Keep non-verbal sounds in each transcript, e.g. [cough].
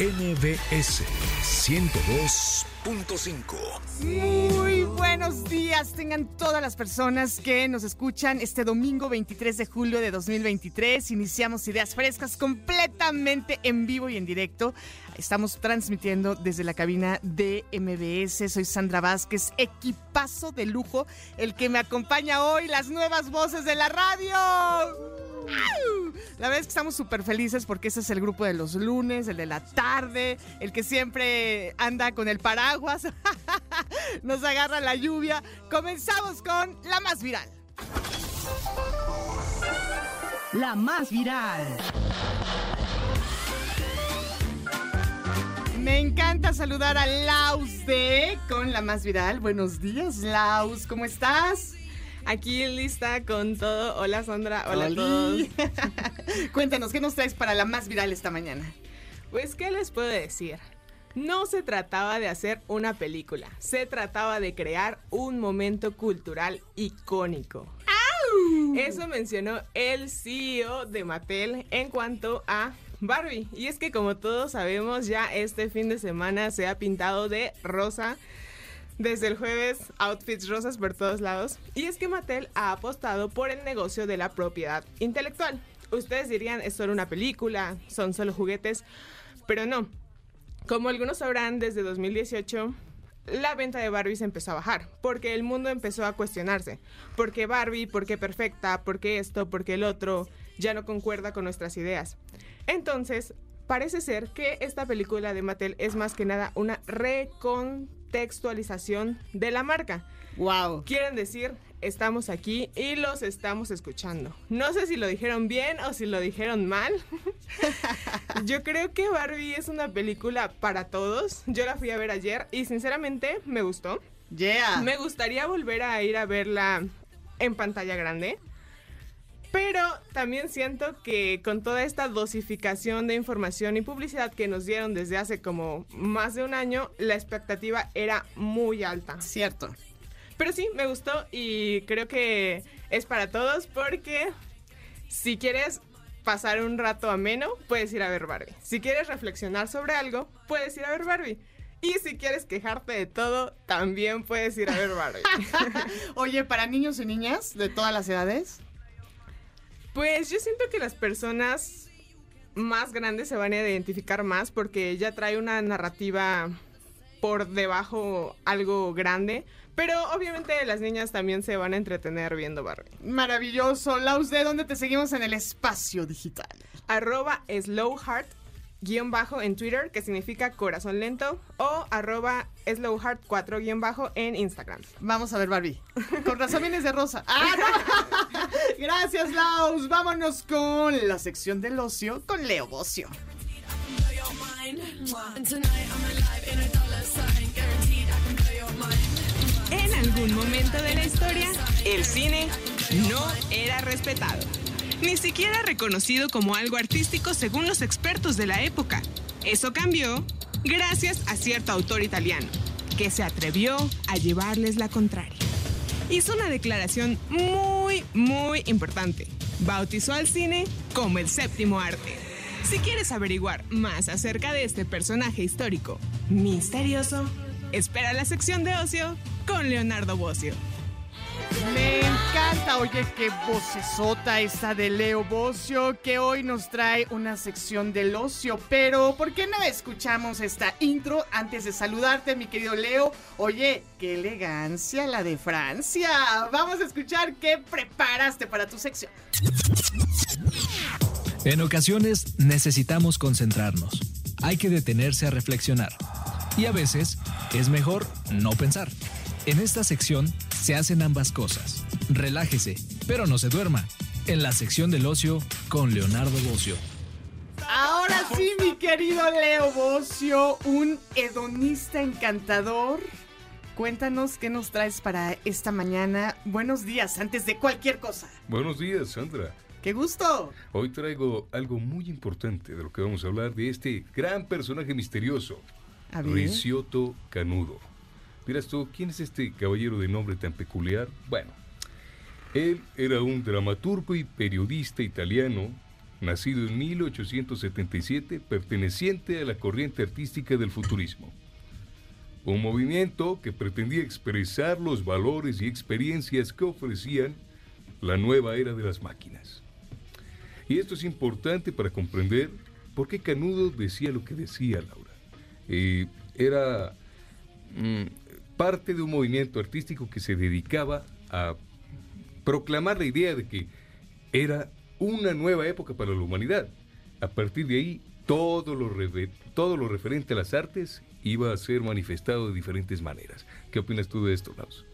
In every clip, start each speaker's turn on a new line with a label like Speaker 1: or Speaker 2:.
Speaker 1: MBS 102.5.
Speaker 2: Muy buenos días tengan todas las personas que nos escuchan este domingo 23 de julio de 2023. Iniciamos Ideas Frescas completamente en vivo y en directo. Estamos transmitiendo desde la cabina de MBS. Soy Sandra Vázquez, equipazo de lujo, el que me acompaña hoy, las nuevas voces de la radio. La verdad es que estamos súper felices porque ese es el grupo de los lunes, el de la tarde, el que siempre anda con el paraguas, [laughs] nos agarra la lluvia. Comenzamos con la más viral.
Speaker 3: La más viral.
Speaker 2: Me encanta saludar a Laus de con la más viral. Buenos días, Laus, ¿cómo estás?
Speaker 4: Aquí lista con todo. Hola Sandra, hola a todos. [laughs]
Speaker 2: Cuéntanos, ¿qué nos traes para la más viral esta mañana?
Speaker 4: Pues, ¿qué les puedo decir? No se trataba de hacer una película, se trataba de crear un momento cultural icónico. Eso mencionó el CEO de Mattel en cuanto a Barbie. Y es que como todos sabemos, ya este fin de semana se ha pintado de rosa desde el jueves, outfits rosas por todos lados. Y es que Mattel ha apostado por el negocio de la propiedad intelectual. Ustedes dirían, es solo una película, son solo juguetes, pero no. Como algunos sabrán, desde 2018 la venta de Barbie se empezó a bajar, porque el mundo empezó a cuestionarse. ¿Por qué Barbie? ¿Por qué perfecta? ¿Por qué esto? ¿Por qué el otro? Ya no concuerda con nuestras ideas. Entonces, parece ser que esta película de Mattel es más que nada una recon textualización de la marca.
Speaker 2: Wow.
Speaker 4: Quieren decir, estamos aquí y los estamos escuchando. No sé si lo dijeron bien o si lo dijeron mal. [laughs] Yo creo que Barbie es una película para todos. Yo la fui a ver ayer y sinceramente me gustó.
Speaker 2: Yeah.
Speaker 4: Me gustaría volver a ir a verla en pantalla grande. Pero también siento que con toda esta dosificación de información y publicidad que nos dieron desde hace como más de un año, la expectativa era muy alta.
Speaker 2: Cierto.
Speaker 4: Pero sí, me gustó y creo que es para todos porque si quieres pasar un rato ameno, puedes ir a ver Barbie. Si quieres reflexionar sobre algo, puedes ir a ver Barbie. Y si quieres quejarte de todo, también puedes ir a ver Barbie. [laughs]
Speaker 2: Oye, para niños y niñas de todas las edades.
Speaker 4: Pues yo siento que las personas más grandes se van a identificar más porque ella trae una narrativa por debajo algo grande. Pero obviamente las niñas también se van a entretener viendo Barbie.
Speaker 2: Maravilloso. Laus, ¿de dónde te seguimos en el espacio digital?
Speaker 4: Arroba slowheart guion bajo en Twitter, que significa corazón lento, o arroba slowheart 4 guion bajo en Instagram.
Speaker 2: Vamos a ver Barbie. Con razón vienes de rosa. ¡Ah, no! [laughs] Gracias, Laus. Vámonos con la sección del ocio con Leo Bocio.
Speaker 5: En algún momento de la historia, el cine no era respetado. Ni siquiera reconocido como algo artístico según los expertos de la época. Eso cambió gracias a cierto autor italiano, que se atrevió a llevarles la contraria. Hizo una declaración muy, muy importante. Bautizó al cine como el séptimo arte. Si quieres averiguar más acerca de este personaje histórico misterioso, espera la sección de ocio con Leonardo Bocio.
Speaker 2: Me encanta, oye, qué vocesota esta de Leo Bocio, que hoy nos trae una sección del ocio. Pero, ¿por qué no escuchamos esta intro antes de saludarte, mi querido Leo? Oye, qué elegancia la de Francia. Vamos a escuchar qué preparaste para tu sección.
Speaker 6: En ocasiones necesitamos concentrarnos. Hay que detenerse a reflexionar. Y a veces es mejor no pensar. En esta sección se hacen ambas cosas. Relájese, pero no se duerma. En la sección del ocio con Leonardo Bocio.
Speaker 2: Ahora sí, mi querido Leo Bocio, un hedonista encantador. Cuéntanos qué nos traes para esta mañana. Buenos días, antes de cualquier cosa.
Speaker 7: Buenos días, Sandra.
Speaker 2: ¡Qué gusto!
Speaker 7: Hoy traigo algo muy importante de lo que vamos a hablar de este gran personaje misterioso. Ricciotto Canudo. Dirás tú, ¿quién es este caballero de nombre tan peculiar? Bueno, él era un dramaturgo y periodista italiano, nacido en 1877, perteneciente a la corriente artística del futurismo. Un movimiento que pretendía expresar los valores y experiencias que ofrecían la nueva era de las máquinas. Y esto es importante para comprender por qué Canudo decía lo que decía Laura. Eh, era mm, parte de un movimiento artístico que se dedicaba a proclamar la idea de que era una nueva época para la humanidad. A partir de ahí, todo lo, todo lo referente a las artes iba a ser manifestado de diferentes maneras. ¿Qué opinas tú de esto, Laus?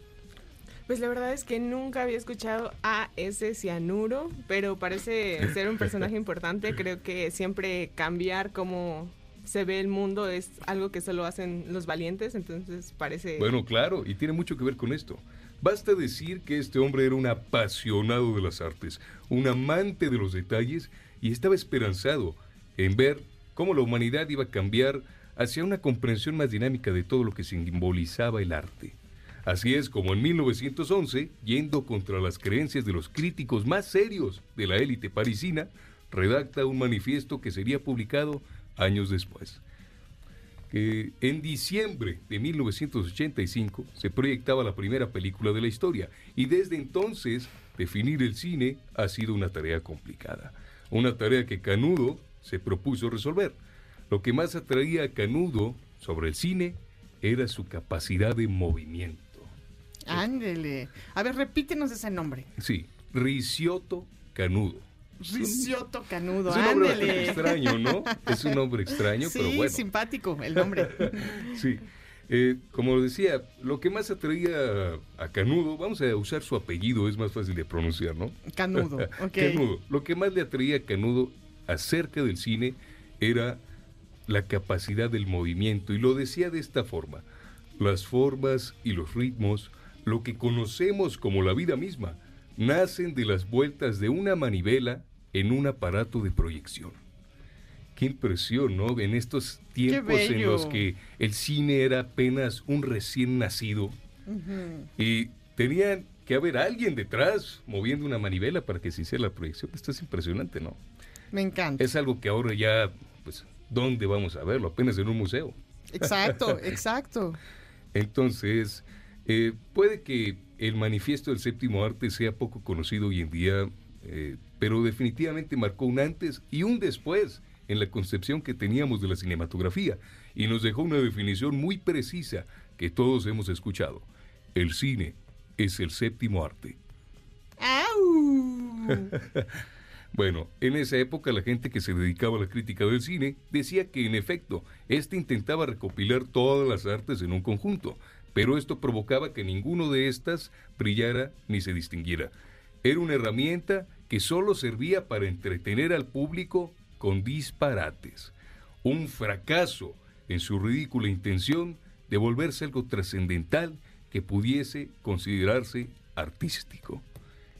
Speaker 4: Pues la verdad es que nunca había escuchado a ese cianuro, pero parece ser un personaje [laughs] importante. Creo que siempre cambiar cómo se ve el mundo es algo que solo hacen los valientes, entonces parece...
Speaker 7: Bueno, claro, y tiene mucho que ver con esto. Basta decir que este hombre era un apasionado de las artes, un amante de los detalles y estaba esperanzado en ver cómo la humanidad iba a cambiar hacia una comprensión más dinámica de todo lo que simbolizaba el arte. Así es como en 1911, yendo contra las creencias de los críticos más serios de la élite parisina, redacta un manifiesto que sería publicado años después que en diciembre de 1985 se proyectaba la primera película de la historia y desde entonces definir el cine ha sido una tarea complicada, una tarea que Canudo se propuso resolver. Lo que más atraía a Canudo sobre el cine era su capacidad de movimiento.
Speaker 2: Ándele. A ver, repítenos ese nombre.
Speaker 7: Sí, Ricciotto Canudo.
Speaker 2: Ricciotto Canudo,
Speaker 7: Es un nombre extraño, ¿no? Es un nombre extraño,
Speaker 2: sí,
Speaker 7: pero bueno.
Speaker 2: simpático el nombre. [laughs]
Speaker 7: Sí. Eh, como decía, lo que más atraía a Canudo, vamos a usar su apellido, es más fácil de pronunciar, ¿no?
Speaker 2: Canudo, [laughs] ok.
Speaker 7: Canudo. Lo que más le atraía a Canudo acerca del cine era la capacidad del movimiento, y lo decía de esta forma: las formas y los ritmos, lo que conocemos como la vida misma, nacen de las vueltas de una manivela en un aparato de proyección. Qué impresión, ¿no? En estos tiempos en los que el cine era apenas un recién nacido y tenían que haber alguien detrás moviendo una manivela para que se hiciera la proyección. Esto es impresionante, ¿no?
Speaker 2: Me encanta.
Speaker 7: Es algo que ahora ya, pues, ¿dónde vamos a verlo? Apenas en un museo.
Speaker 2: Exacto, [laughs] exacto.
Speaker 7: Entonces, eh, puede que el manifiesto del séptimo arte sea poco conocido hoy en día, eh, pero definitivamente marcó un antes y un después en la concepción que teníamos de la cinematografía y nos dejó una definición muy precisa que todos hemos escuchado. El cine es el séptimo arte. [laughs] Bueno, en esa época la gente que se dedicaba a la crítica del cine decía que en efecto, éste intentaba recopilar todas las artes en un conjunto, pero esto provocaba que ninguno de estas brillara ni se distinguiera. Era una herramienta que solo servía para entretener al público con disparates. Un fracaso en su ridícula intención de volverse algo trascendental que pudiese considerarse artístico.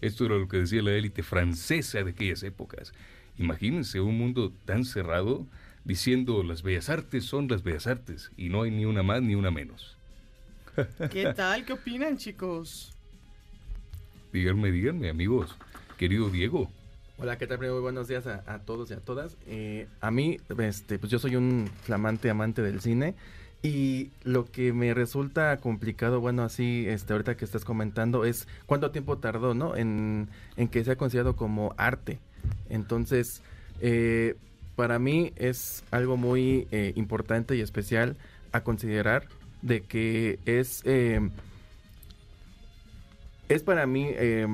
Speaker 7: Esto era lo que decía la élite francesa de aquellas épocas. Imagínense un mundo tan cerrado diciendo las bellas artes son las bellas artes y no hay ni una más ni una menos.
Speaker 2: ¿Qué tal? ¿Qué opinan, chicos?
Speaker 7: Díganme, díganme, amigos. Querido Diego.
Speaker 8: Hola, ¿qué tal? Muy buenos días a, todos y a todas. Eh, a mí, este, pues yo soy un flamante amante del cine y lo que me resulta complicado, bueno, así, este, ahorita que estás comentando, es cuánto tiempo tardó, ¿no? En, en que sea considerado como arte. Entonces, eh, para mí es algo muy eh, importante y especial a considerar de que es, eh, es para mí eh,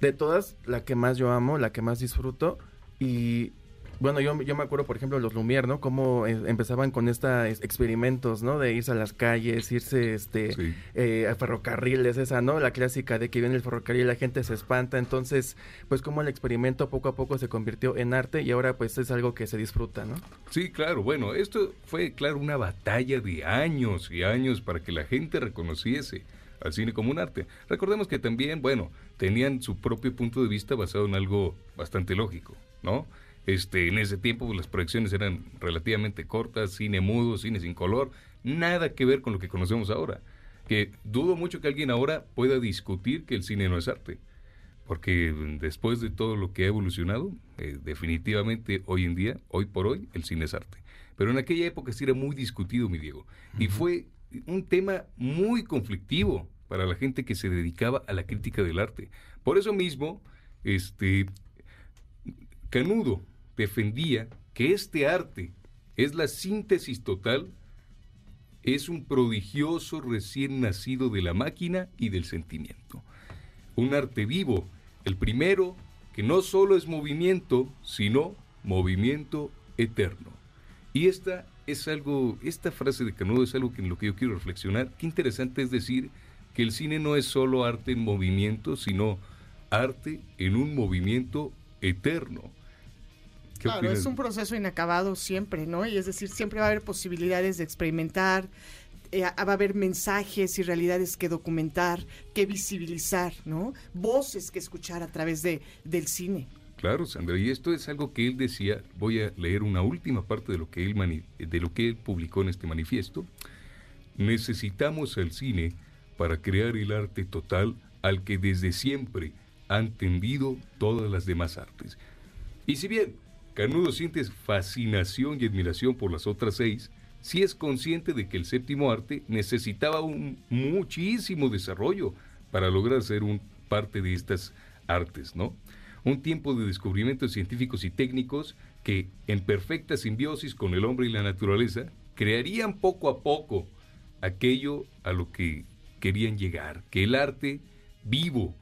Speaker 8: de todas la que más yo amo, la que más disfruto y bueno, yo, yo me acuerdo, por ejemplo, los Lumière, ¿no? Cómo eh, empezaban con estos experimentos, ¿no? De irse a las calles, irse este, eh, a ferrocarriles, esa, ¿no? La clásica de que viene el ferrocarril y la gente se espanta. Entonces, pues como el experimento poco a poco se convirtió en arte y ahora pues es algo que se disfruta, ¿no?
Speaker 7: Sí, claro. Bueno, esto fue, claro, una batalla de años y años para que la gente reconociese al cine como un arte. Recordemos que también, bueno, tenían su propio punto de vista basado en algo bastante lógico, ¿no? Este, en ese tiempo pues, las proyecciones eran relativamente cortas, cine mudo, cine sin color, nada que ver con lo que conocemos ahora. Que dudo mucho que alguien ahora pueda discutir que el cine no es arte. Porque después de todo lo que ha evolucionado, eh, definitivamente hoy en día, hoy por hoy, el cine es arte. Pero en aquella época sí era muy discutido, mi Diego. Y fue un tema muy conflictivo para la gente que se dedicaba a la crítica del arte. Por eso mismo, este Canudo defendía que este arte es la síntesis total, es un prodigioso recién nacido de la máquina y del sentimiento. Un arte vivo, el primero que no solo es movimiento, sino movimiento eterno. Y esta es algo, esta frase de Canudo es algo en lo que yo quiero reflexionar. Qué interesante es decir que el cine no es solo arte en movimiento, sino arte en un movimiento eterno.
Speaker 2: Claro, es un proceso inacabado siempre, ¿no? Y es decir, siempre va a haber posibilidades de experimentar, eh, va a haber mensajes y realidades que documentar, que visibilizar, ¿no? Voces que escuchar a través de, del cine.
Speaker 7: Claro, Sandra, y esto es algo que él decía, voy a leer una última parte de lo que él, de lo que él publicó en este manifiesto. Necesitamos el cine para crear el arte total al que desde siempre han tendido todas las demás artes. Y si bien Canudo siente fascinación y admiración por las otras seis, sí es consciente de que el séptimo arte necesitaba un muchísimo desarrollo para lograr ser un parte de estas artes, ¿no? Un tiempo de descubrimientos científicos y técnicos que, en perfecta simbiosis con el hombre y la naturaleza, crearían poco a poco aquello a lo que querían llegar, que el arte vivo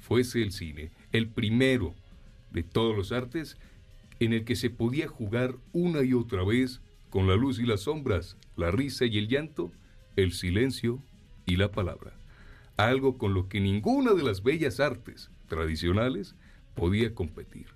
Speaker 7: fuese el cine, el primero de todos los artes en el que se podía jugar una y otra vez con la luz y las sombras, la risa y el llanto, el silencio y la palabra. Algo con lo que ninguna de las bellas artes tradicionales podía competir.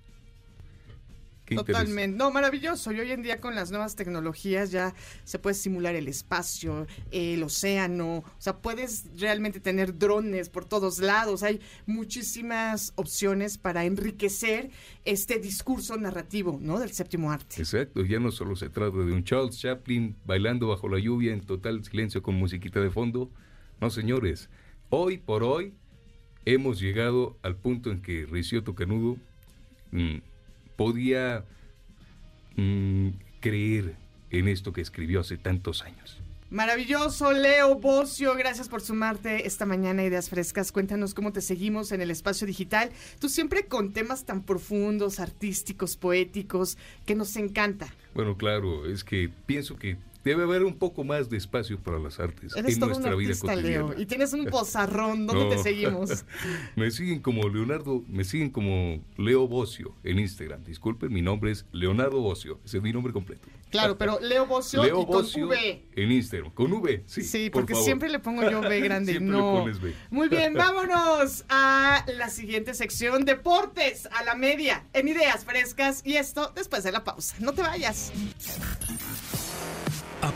Speaker 2: Totalmente. No, maravilloso. Y hoy en día con las nuevas tecnologías ya se puede simular el espacio, el océano. O sea, puedes realmente tener drones por todos lados. Hay muchísimas opciones para enriquecer este discurso narrativo, ¿no? Del séptimo arte.
Speaker 7: Exacto. Ya no solo se trata de un Charles Chaplin bailando bajo la lluvia en total silencio con musiquita de fondo. No, señores. Hoy por hoy hemos llegado al punto en que Ricioto Canudo mm, podía mm, creer en esto que escribió hace tantos años.
Speaker 2: Maravilloso, Leo Bocio, gracias por sumarte esta mañana a Ideas Frescas. Cuéntanos cómo te seguimos en el espacio digital. Tú siempre con temas tan profundos, artísticos, poéticos, que nos encanta.
Speaker 7: Bueno, claro, es que pienso que Debe haber un poco más de espacio para las artes en nuestra vida cotidiana. Leo,
Speaker 2: y tienes un pozarrón, ¿dónde te seguimos? [laughs]
Speaker 7: me siguen como Leonardo, me siguen como Leo Bocio en Instagram. Disculpen, mi nombre es Leonardo Bocio, ese es mi nombre completo.
Speaker 2: Claro, pero [laughs] Leo Bocio y con V.
Speaker 7: En Instagram, con V, sí.
Speaker 2: Sí, porque siempre le pongo yo V [laughs] grande.
Speaker 7: siempre
Speaker 2: no.
Speaker 7: le pones V.
Speaker 2: Muy bien, vámonos a la siguiente sección, deportes a la media, en ideas frescas. Y esto después de la pausa. No te vayas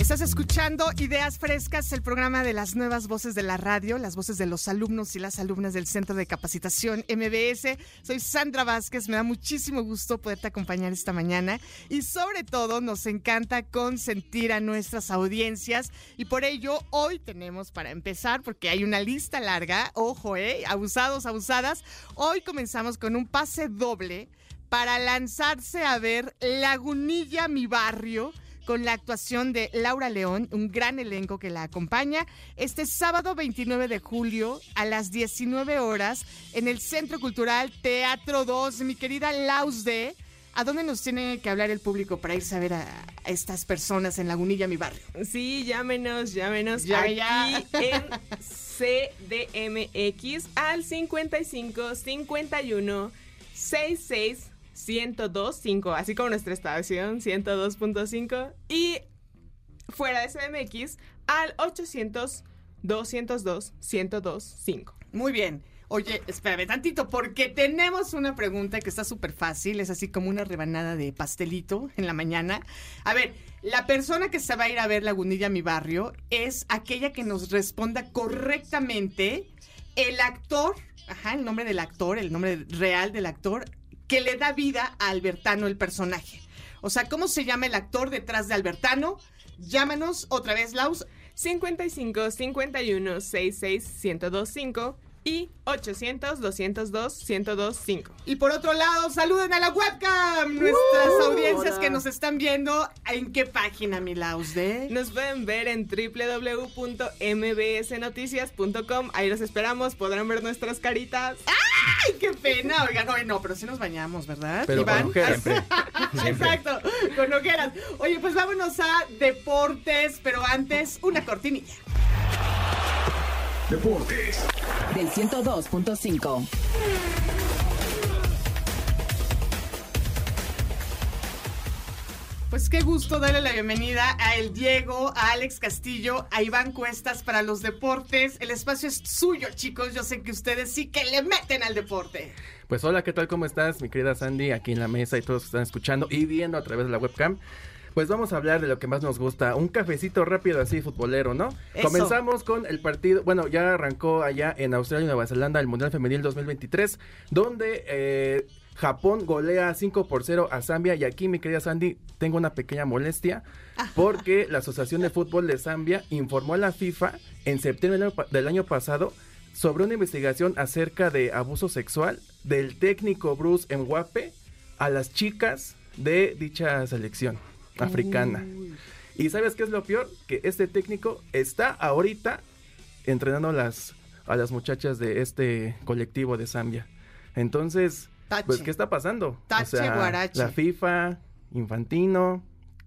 Speaker 2: Estás escuchando Ideas Frescas, el programa de las nuevas voces de la radio, las voces de los alumnos y las alumnas del Centro de Capacitación MBS. Soy Sandra Vázquez, me da muchísimo gusto poderte acompañar esta mañana y sobre todo nos encanta consentir a nuestras audiencias y por ello hoy tenemos para empezar, porque hay una lista larga, ojo, eh, abusados, abusadas, hoy comenzamos con un pase doble para lanzarse a ver Lagunilla, mi barrio con la actuación de Laura León, un gran elenco que la acompaña, este sábado 29 de julio a las 19 horas en el Centro Cultural Teatro 2. Mi querida Lausde, ¿a dónde nos tiene que hablar el público para irse a ver a, a estas personas en Lagunilla, mi barrio?
Speaker 4: Sí, llámenos, llámenos
Speaker 2: ya.
Speaker 4: aquí [laughs] en CDMX al 55 51 66 1025, así como nuestra estación 102.5 y fuera de CDMX al 800 202 1025.
Speaker 2: Muy bien. Oye, espérame tantito, porque tenemos una pregunta que está súper fácil, es así como una rebanada de pastelito en la mañana. A ver, la persona que se va a ir a ver Lagunilla, mi barrio, es aquella que nos responda correctamente el actor, ajá, el nombre del actor, el nombre real del actor, que le da vida a Albertano, el personaje. O sea, ¿cómo se llama el actor detrás de Albertano? Llámanos otra vez, Laus,
Speaker 4: 55 51 66 1025 y 800 202 1025.
Speaker 2: Y por otro lado, saluden a la webcam, nuestras
Speaker 4: ¡Uh!
Speaker 2: audiencias
Speaker 4: Hola.
Speaker 2: que nos están viendo. ¿En qué página, mi Laus de?
Speaker 4: Nos pueden ver en www.mbsnoticias.com. Ahí los esperamos. Podrán ver nuestras caritas.
Speaker 2: ¡Ay, qué pena! Oigan, no, no, pero sí nos bañamos, ¿verdad?
Speaker 8: Pero con ojeras. [laughs]
Speaker 2: Exacto, con ojeras. Oye, pues vámonos a deportes, pero antes, una cortinilla.
Speaker 1: Deportes.
Speaker 3: Del 102.5.
Speaker 2: Pues qué gusto darle la bienvenida a El Diego, a Alex Castillo, a Iván Cuestas para los deportes. El espacio es suyo, chicos. Yo sé que ustedes sí que le meten al deporte.
Speaker 8: Pues hola, ¿qué tal? ¿Cómo estás? Mi querida Sandy, aquí en la mesa y todos que están escuchando y viendo a través de la webcam. Pues vamos a hablar de lo que más nos gusta, un cafecito rápido así futbolero, ¿no?
Speaker 2: Eso.
Speaker 8: Comenzamos con el partido, bueno, ya arrancó allá en Australia y Nueva Zelanda el Mundial Femenil 2023, donde eh, Japón golea 5 por 0 a Zambia y aquí, mi querida Sandy, tengo una pequeña molestia porque la Asociación de Fútbol de Zambia informó a la FIFA en septiembre del año pa- del año pasado sobre una investigación acerca de abuso sexual del técnico Bruce Mwape a las chicas de dicha selección africana. ¿Y sabes qué es lo peor? Que este técnico está ahorita entrenando a las, a las muchachas de este colectivo de Zambia. Entonces,
Speaker 2: Tache.
Speaker 8: pues, ¿qué está pasando?
Speaker 2: Tache, guarache.
Speaker 8: La FIFA, Infantino,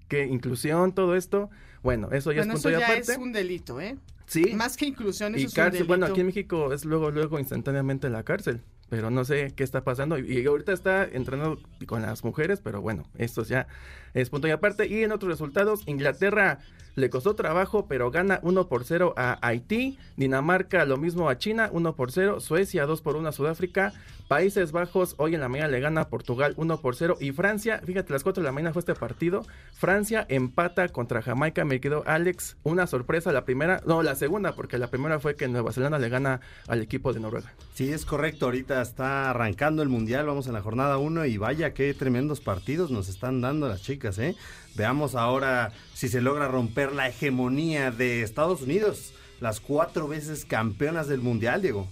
Speaker 8: que inclusión, todo esto. Bueno, eso ya
Speaker 2: bueno,
Speaker 8: es punto
Speaker 2: eso ya
Speaker 8: aparte.
Speaker 2: es un delito, ¿eh?
Speaker 8: Sí.
Speaker 2: Más que inclusión, eso
Speaker 8: Y
Speaker 2: es un delito.
Speaker 8: bueno, aquí en México es luego, luego instantáneamente la cárcel, pero no sé qué está pasando. Y, y ahorita está entrenando con las mujeres, pero bueno, esto ya es punto y aparte. Y en otros resultados, Inglaterra le costó trabajo, pero gana 1 por 0 a Haití. Dinamarca lo mismo a China, 1 por 0. Suecia 2 por 1 a Sudáfrica. Países Bajos hoy en la mañana le gana a Portugal 1 por 0. Y Francia, fíjate, las 4 de la mañana fue este partido. Francia empata contra Jamaica. Me quedó Alex, una sorpresa. La primera, no, la segunda, porque la primera fue que Nueva Zelanda le gana al equipo de Noruega.
Speaker 9: Sí, es correcto. Ahorita está arrancando el Mundial. Vamos en la jornada 1 y vaya qué tremendos partidos nos están dando las chicas, ¿eh? Veamos ahora si se logra romper la hegemonía de Estados Unidos. Las cuatro veces campeonas del Mundial, Diego.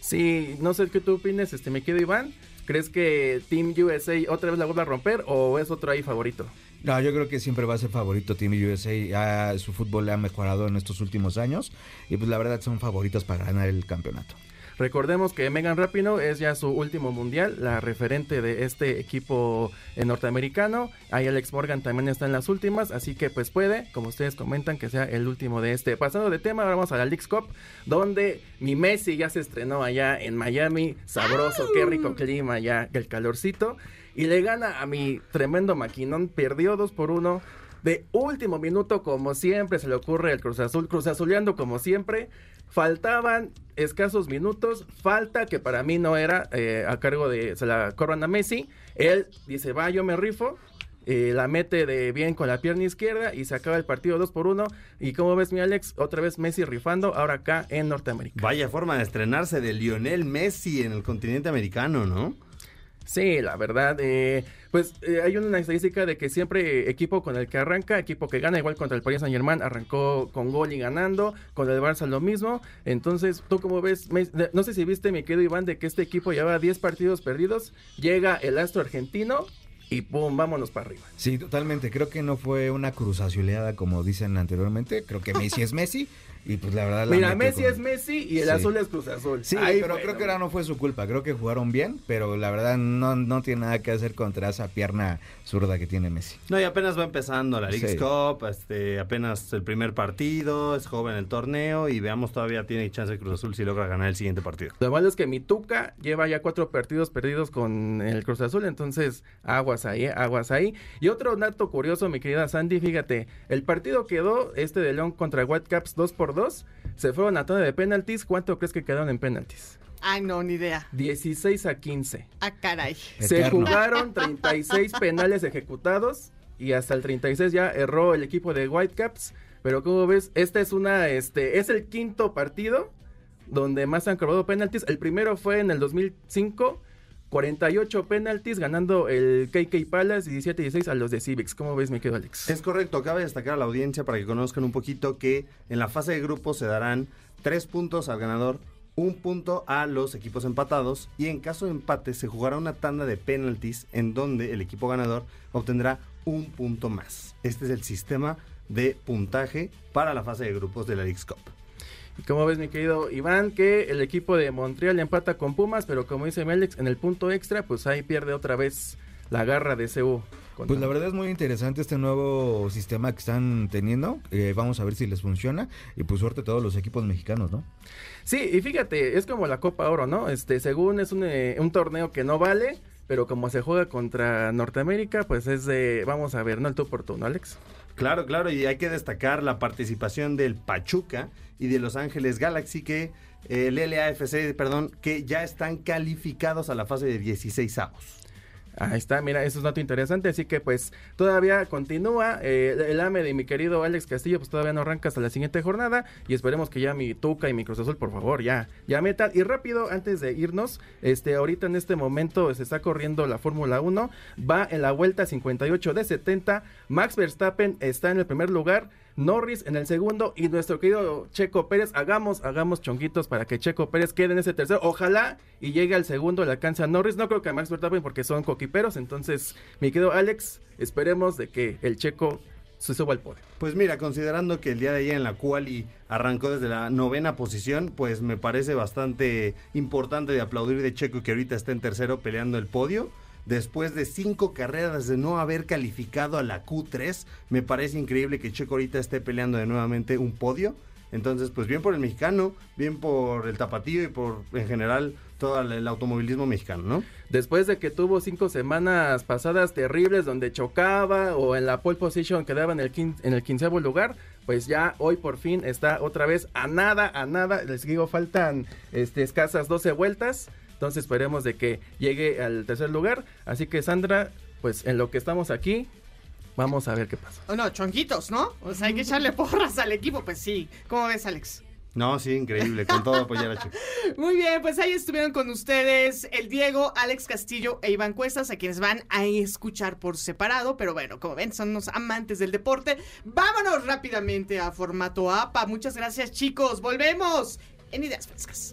Speaker 8: Sí, no sé qué tú opines, este, me quedo Iván. ¿Crees que Team USA otra vez la vuelve a romper o es otro ahí favorito?
Speaker 10: No, yo creo que siempre va a ser favorito Team USA. Ya su fútbol le ha mejorado en estos últimos años y pues la verdad son favoritos para ganar el campeonato.
Speaker 8: Recordemos que Megan Rapinoe es ya su último mundial, la referente de este equipo norteamericano. Ahí Alex Morgan también está en las últimas, así que pues puede, como ustedes comentan, que sea el último de este. Pasando de tema, ahora vamos a la Leagues Cup, donde mi Messi ya se estrenó allá en Miami. Sabroso, qué rico clima ya, el calorcito. Y le gana a mi tremendo maquinón, perdió 2 por 1. De último minuto, como siempre, se le ocurre el Cruz Azul, Cruz Azuleando como siempre. Faltaban escasos minutos, falta que para mí no era eh, a cargo de, se la corran a Messi. Él dice, va, yo me rifo. eh, la mete de bien con la pierna izquierda y se acaba el partido 2 por 1. Y como ves, mi Alex, otra vez Messi rifando, ahora acá en Norteamérica.
Speaker 9: Vaya forma de estrenarse de Lionel Messi en el continente americano, ¿no?
Speaker 8: Sí, la verdad, eh, pues eh, hay una estadística de que siempre equipo con el que arranca, equipo que gana, igual contra el Paris Saint Germain arrancó con gol y ganando, con el Barça lo mismo, entonces tú como ves, no sé si viste mi querido Iván de que este equipo lleva 10 partidos perdidos, llega el astro argentino y pum, vámonos para arriba.
Speaker 10: Sí, totalmente. Creo que no fue una cruzazuleada como dicen anteriormente. Creo que Messi es Messi. Y pues la verdad. La
Speaker 8: Mira, Messi es Messi y el azul es Cruz Azul.
Speaker 10: Sí, pero creo que ahora no fue su culpa. Creo que jugaron bien, pero la verdad no, no tiene nada que hacer contra esa pierna zurda que tiene Messi.
Speaker 9: No, y apenas va empezando la League Cup, este, apenas el primer partido, es joven el torneo y veamos todavía tiene chance de Cruz Azul si logra ganar el siguiente partido.
Speaker 8: Lo malo es que mi Tuca lleva ya cuatro partidos perdidos con el Cruz Azul, entonces aguas ahí, aguas ahí. Y otro dato curioso, mi querida Sandy, fíjate, el partido quedó este de León contra Whitecaps 2 por 2 se fueron a tanda de penaltis. ¿Cuánto crees que quedaron en penaltis?
Speaker 2: Ay, no, ni idea.
Speaker 8: 16 a 15.
Speaker 2: Ah, caray.
Speaker 8: Se jugaron 36 penales ejecutados y hasta el 36 ya erró el equipo de Whitecaps. Pero como ves, esta es una, este, es el quinto partido donde más han cobrado penaltis. El primero fue en el 2005 48 penaltis, ganando el KK Palace 17-16 a los de Civics. ¿Cómo ves, mi querido Alex?
Speaker 9: Es correcto, cabe destacar a la audiencia para que conozcan un poquito que en la fase de grupos se darán tres puntos al ganador, un punto a los equipos empatados y en caso de empate se jugará una tanda de penaltis en donde el equipo ganador obtendrá un punto más. Este es el sistema de puntaje para la fase de grupos de la League Cup.
Speaker 8: Y como ves, mi querido Iván, que el equipo de Montreal empata con Pumas, pero como dice Melex, en el punto extra, pues ahí pierde otra vez la garra de CU.
Speaker 10: Pues la verdad es muy interesante este nuevo sistema que están teniendo. Eh, vamos a ver si les funciona. Y pues suerte a todos los equipos mexicanos, ¿no?
Speaker 8: Sí, y fíjate, es como la Copa Oro, ¿no? Este, según es un, eh, un torneo que no vale, pero como se juega contra Norteamérica, pues es de, vamos a ver, ¿no? El tú por tú, ¿no, Alex?
Speaker 9: Claro, claro, y hay que destacar la participación del Pachuca y de Los Ángeles Galaxy, que eh, el LAFC, perdón, que ya están calificados a la fase de 16 avos.
Speaker 8: Ahí está, mira, eso es un dato interesante, así que pues todavía continúa eh, el AME de mi querido Alex Castillo, pues todavía no arranca hasta la siguiente jornada y esperemos que ya mi Tuca y mi Cruz Azul, por favor, ya, ya metan. Y rápido, antes de irnos, este, ahorita en este momento se está corriendo la Fórmula 1, va en la vuelta 58 de 70, Max Verstappen está en el primer lugar, Norris en el segundo y nuestro querido Checo Pérez, hagamos, hagamos chonguitos para que Checo Pérez quede en ese tercero, ojalá y llegue al segundo, le alcance a Norris, no creo que a Max Verstappen porque son coquiperos, entonces mi querido Alex, esperemos de que el Checo se suba al podio.
Speaker 9: Pues mira, considerando que el día de ayer en la cual y arrancó desde la novena posición, pues me parece bastante importante de aplaudir de Checo que ahorita está en tercero peleando el podio después de cinco carreras de no haber calificado a la Q3. Me parece increíble que Checo ahorita esté peleando de nuevamente un podio. Entonces, pues bien por el mexicano, bien por el tapatío y por en general todo el automovilismo mexicano, ¿no?
Speaker 8: Después de que tuvo cinco semanas pasadas terribles donde chocaba o en la pole position quedaba en el, en el quinceavo lugar, pues ya hoy por fin está otra vez a nada, a nada. Les digo, faltan este, escasas 12 vueltas entonces esperemos de que llegue al tercer lugar. Así que Sandra, pues en lo que estamos aquí, vamos a ver qué pasa.
Speaker 2: Oh, no, chonquitos, ¿no? O sea, hay que echarle [laughs] porras al equipo, pues sí. ¿Cómo ves, Alex?
Speaker 9: No, sí, increíble, con todo apoyar a Chico.
Speaker 2: Muy bien, pues ahí estuvieron con ustedes el Diego, Alex Castillo e Iván Cuestas, a quienes van a escuchar por separado, pero bueno, como ven, son unos amantes del deporte. Vámonos rápidamente a formato APA. Muchas gracias, chicos. Volvemos en Ideas Frescas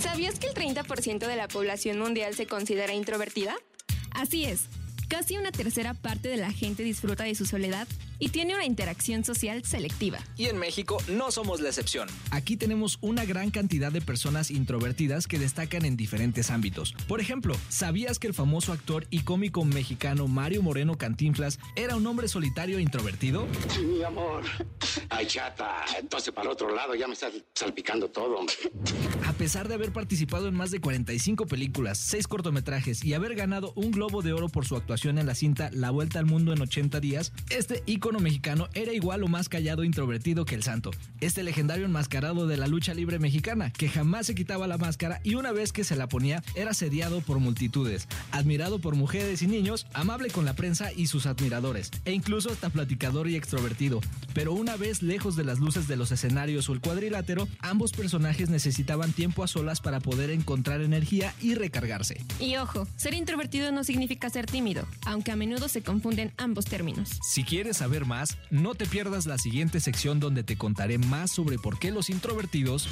Speaker 11: ¿Sabías que el 30% de la población mundial se considera introvertida?
Speaker 12: Así es. Casi una tercera parte de la gente disfruta de su soledad y tiene una interacción social selectiva.
Speaker 6: Y en México no somos la excepción. Aquí tenemos una gran cantidad de personas introvertidas que destacan en diferentes ámbitos. Por ejemplo, ¿sabías que el famoso actor y cómico mexicano Mario Moreno Cantinflas era un hombre solitario e introvertido?
Speaker 13: Sí, mi amor. Ay, chata, entonces para otro lado ya me estás salpicando todo, hombre. [laughs]
Speaker 6: Pesar de haber participado en más de 45 películas, 6 cortometrajes y haber ganado un Globo de Oro por su actuación en la cinta La Vuelta al Mundo en 80 días, este ícono mexicano era igual o más callado e introvertido que el santo. Este legendario enmascarado de la lucha libre mexicana, que jamás se quitaba la máscara y una vez que se la ponía era sediado por multitudes, admirado por mujeres y niños, amable con la prensa y sus admiradores, e incluso hasta platicador y extrovertido. Pero una vez lejos de las luces de los escenarios o el cuadrilátero, ambos personajes necesitaban tiempo a solas para poder encontrar energía y recargarse.
Speaker 12: Y ojo, ser introvertido no significa ser tímido, aunque a menudo se confunden ambos términos.
Speaker 6: Si quieres saber más, no te pierdas la siguiente sección donde te contaré más sobre por qué los introvertidos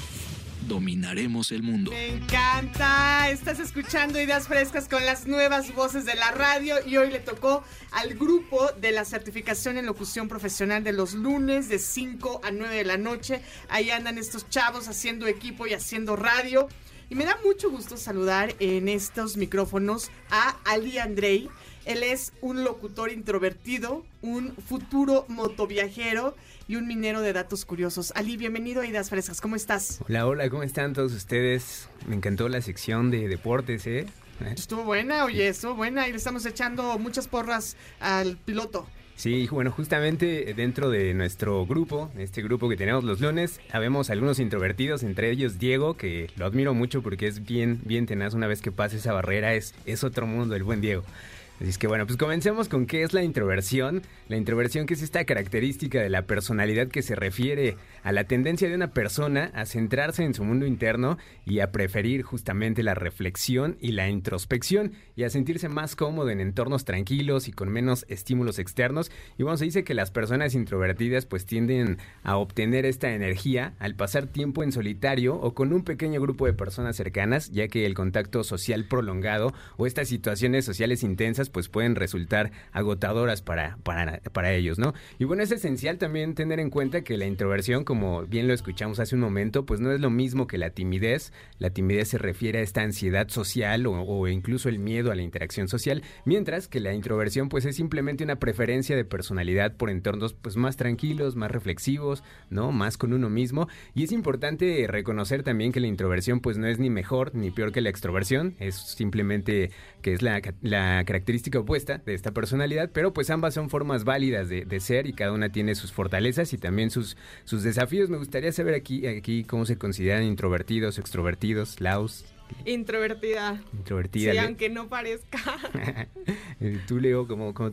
Speaker 6: dominaremos el mundo.
Speaker 2: Me encanta. Estás escuchando ideas frescas con las nuevas voces de la radio y hoy le tocó al grupo de la certificación en locución profesional de los lunes de 5 a 9 de la noche. Ahí andan estos chavos haciendo equipo y haciendo radio. Y me da mucho gusto saludar en estos micrófonos a Ali Andrei. Él es un locutor introvertido, un futuro motoviajero y un minero de datos curiosos. Ali, bienvenido a Ideas Frescas. ¿Cómo estás?
Speaker 14: Hola, hola, ¿cómo están todos ustedes? Me encantó la sección de deportes, ¿eh?
Speaker 2: Estuvo buena, oye, estuvo buena y le estamos echando muchas porras al piloto.
Speaker 14: Sí, bueno, justamente dentro de nuestro grupo, este grupo que tenemos los lunes, habemos algunos introvertidos, entre ellos Diego, que lo admiro mucho porque es bien, bien tenaz. Una vez que pasa esa barrera, es, es otro mundo el buen Diego. Así es que bueno, pues comencemos con qué es la introversión. La introversión que es esta característica de la personalidad que se refiere a la tendencia de una persona a centrarse en su mundo interno y a preferir justamente la reflexión y la introspección y a sentirse más cómodo en entornos tranquilos y con menos estímulos externos. Y bueno, se dice que las personas introvertidas pues tienden a obtener esta energía al pasar tiempo en solitario o con un pequeño grupo de personas cercanas, ya que el contacto social prolongado o estas situaciones sociales intensas pues pueden resultar agotadoras para, para, para ellos, ¿no? Y bueno, es esencial también tener en cuenta que la introversión, como bien lo escuchamos hace un momento, pues no es lo mismo que la timidez. La timidez se refiere a esta ansiedad social o, incluso el miedo a la interacción social, mientras que la introversión pues es simplemente una preferencia de personalidad por entornos pues más tranquilos, más reflexivos, ¿no? Más con uno mismo. Y es importante reconocer también que la introversión pues no es ni mejor ni peor que la extroversión, es simplemente que es la, la característica opuesta de esta personalidad, pero pues ambas son formas válidas de, de, ser y cada una tiene sus fortalezas y también sus, sus desafíos. Me gustaría saber aquí, aquí cómo se consideran introvertidos, extrovertidos, Laos.
Speaker 4: Introvertida.
Speaker 14: Introvertida.
Speaker 4: Sí, aunque no parezca. [laughs]
Speaker 14: Tú, Leo, como, como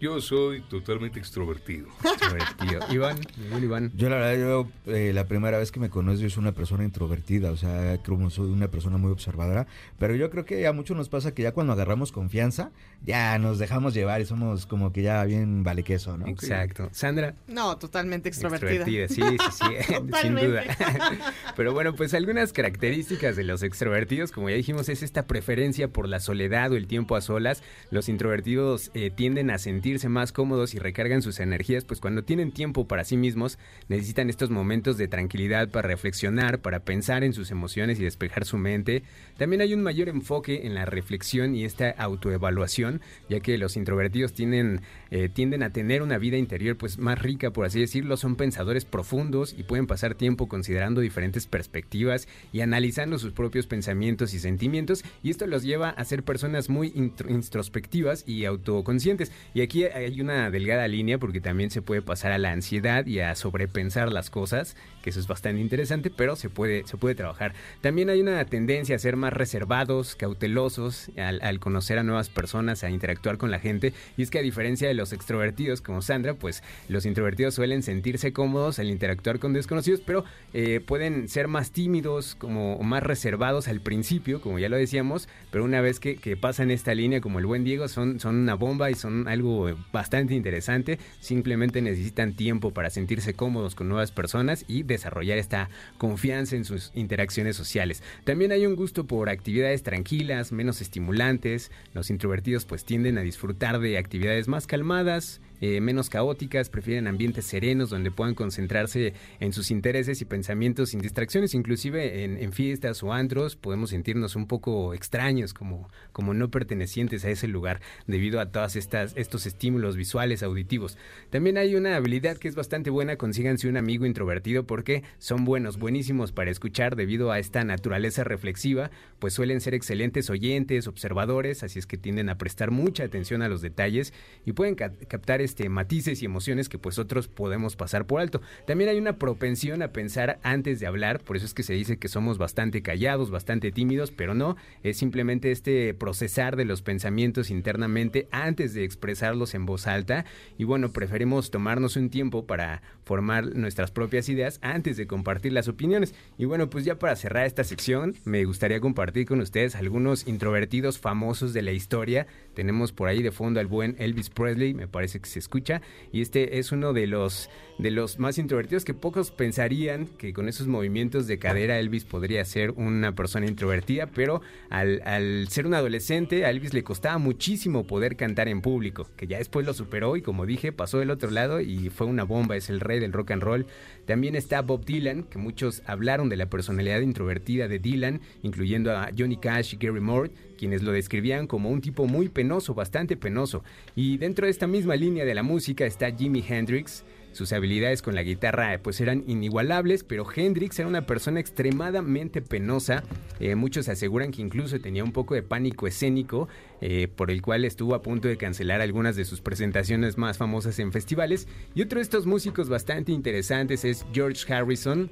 Speaker 7: yo soy totalmente extrovertido. [laughs]
Speaker 14: extrovertido. Iván, Iván.
Speaker 10: Yo la verdad, yo eh, la primera vez que me conozco yo soy una persona introvertida, o sea, que soy una persona muy observadora, pero yo creo que a muchos nos pasa que ya cuando agarramos confianza, ya nos dejamos llevar y somos como que ya bien vale queso, ¿no?
Speaker 14: Exacto. Sandra.
Speaker 2: No, totalmente extrovertida.
Speaker 14: extrovertida sí, sí, sí, [laughs] sin duda. [laughs] pero bueno, pues algunas características de los extrovertidos, como ya dijimos, es esta preferencia por la soledad o el tiempo a solas. Los introvertidos eh, tienden a sentir más cómodos y recargan sus energías, pues cuando tienen tiempo para sí mismos, necesitan estos momentos de tranquilidad para reflexionar, para pensar en sus emociones y despejar su mente. También hay un mayor enfoque en la reflexión y esta autoevaluación, ya que los introvertidos tienen, eh, tienden a tener una vida interior pues más rica, por así decirlo, son pensadores profundos y pueden pasar tiempo considerando diferentes perspectivas y analizando sus propios pensamientos y sentimientos, y esto los lleva a ser personas muy introspectivas y autoconscientes. Y aquí hay una delgada línea porque también se puede pasar a la ansiedad y a sobrepensar las cosas, eso es bastante interesante, pero se puede, se puede trabajar. También hay una tendencia a ser más reservados, cautelosos al, al, conocer a nuevas personas, a interactuar con la gente. Y es que a diferencia de los extrovertidos como Sandra, pues los introvertidos suelen sentirse cómodos al interactuar con desconocidos, pero eh, pueden ser más tímidos, como más reservados al principio, como ya lo decíamos, pero una vez que, pasan esta línea, como el buen Diego, son, son una bomba y son algo bastante interesante. Simplemente necesitan tiempo para sentirse cómodos con nuevas personas y desarrollar esta confianza en sus interacciones sociales. También hay un gusto por actividades tranquilas, menos estimulantes. Los introvertidos pues tienden a disfrutar de actividades más calmadas, eh, menos caóticas, prefieren ambientes serenos donde puedan concentrarse en sus intereses y pensamientos sin distracciones, inclusive en, fiestas o antros podemos sentirnos un poco extraños, como, como no pertenecientes a ese lugar debido a todos estos estímulos visuales, auditivos. También hay una habilidad que es bastante buena, consíganse un amigo introvertido porque son buenos, buenísimos para escuchar debido a esta naturaleza reflexiva, pues suelen ser excelentes oyentes, observadores, así es que tienden a prestar mucha atención a los detalles y pueden ca captar este, matices y emociones que pues otros podemos pasar por alto. También hay una propensión a pensar antes de hablar, por eso es que se dice que somos bastante callados, bastante tímidos, pero no, es simplemente este procesar de los pensamientos internamente antes de expresarlos en voz alta y bueno, preferimos tomarnos un tiempo para formar nuestras propias ideas antes de compartir las opiniones. Y bueno, pues ya para cerrar esta sección, me gustaría compartir con ustedes algunos introvertidos famosos de la historia. Tenemos por ahí de fondo al buen Elvis Presley, me parece que se escucha, y este es uno de los de los más introvertidos que pocos pensarían que con esos movimientos de cadera Elvis podría ser una persona introvertida, pero al, al ser un adolescente a Elvis le costaba muchísimo poder cantar en público, que ya después lo superó y como dije pasó del otro lado y fue una bomba, es el rey del rock and roll. También está Bob Dylan, que muchos hablaron de la personalidad introvertida de Dylan, incluyendo a Johnny Cash y Gary Moore, quienes lo describían como un tipo muy penoso, bastante penoso. Y dentro de esta misma línea de la música está Jimi Hendrix, sus habilidades con la guitarra pues eran inigualables, pero Hendrix era una persona extremadamente penosa. Eh, muchos aseguran que incluso tenía un poco de pánico escénico, eh, por el cual estuvo a punto de cancelar algunas de sus presentaciones más famosas en festivales. Y otro de estos músicos bastante interesantes es George Harrison,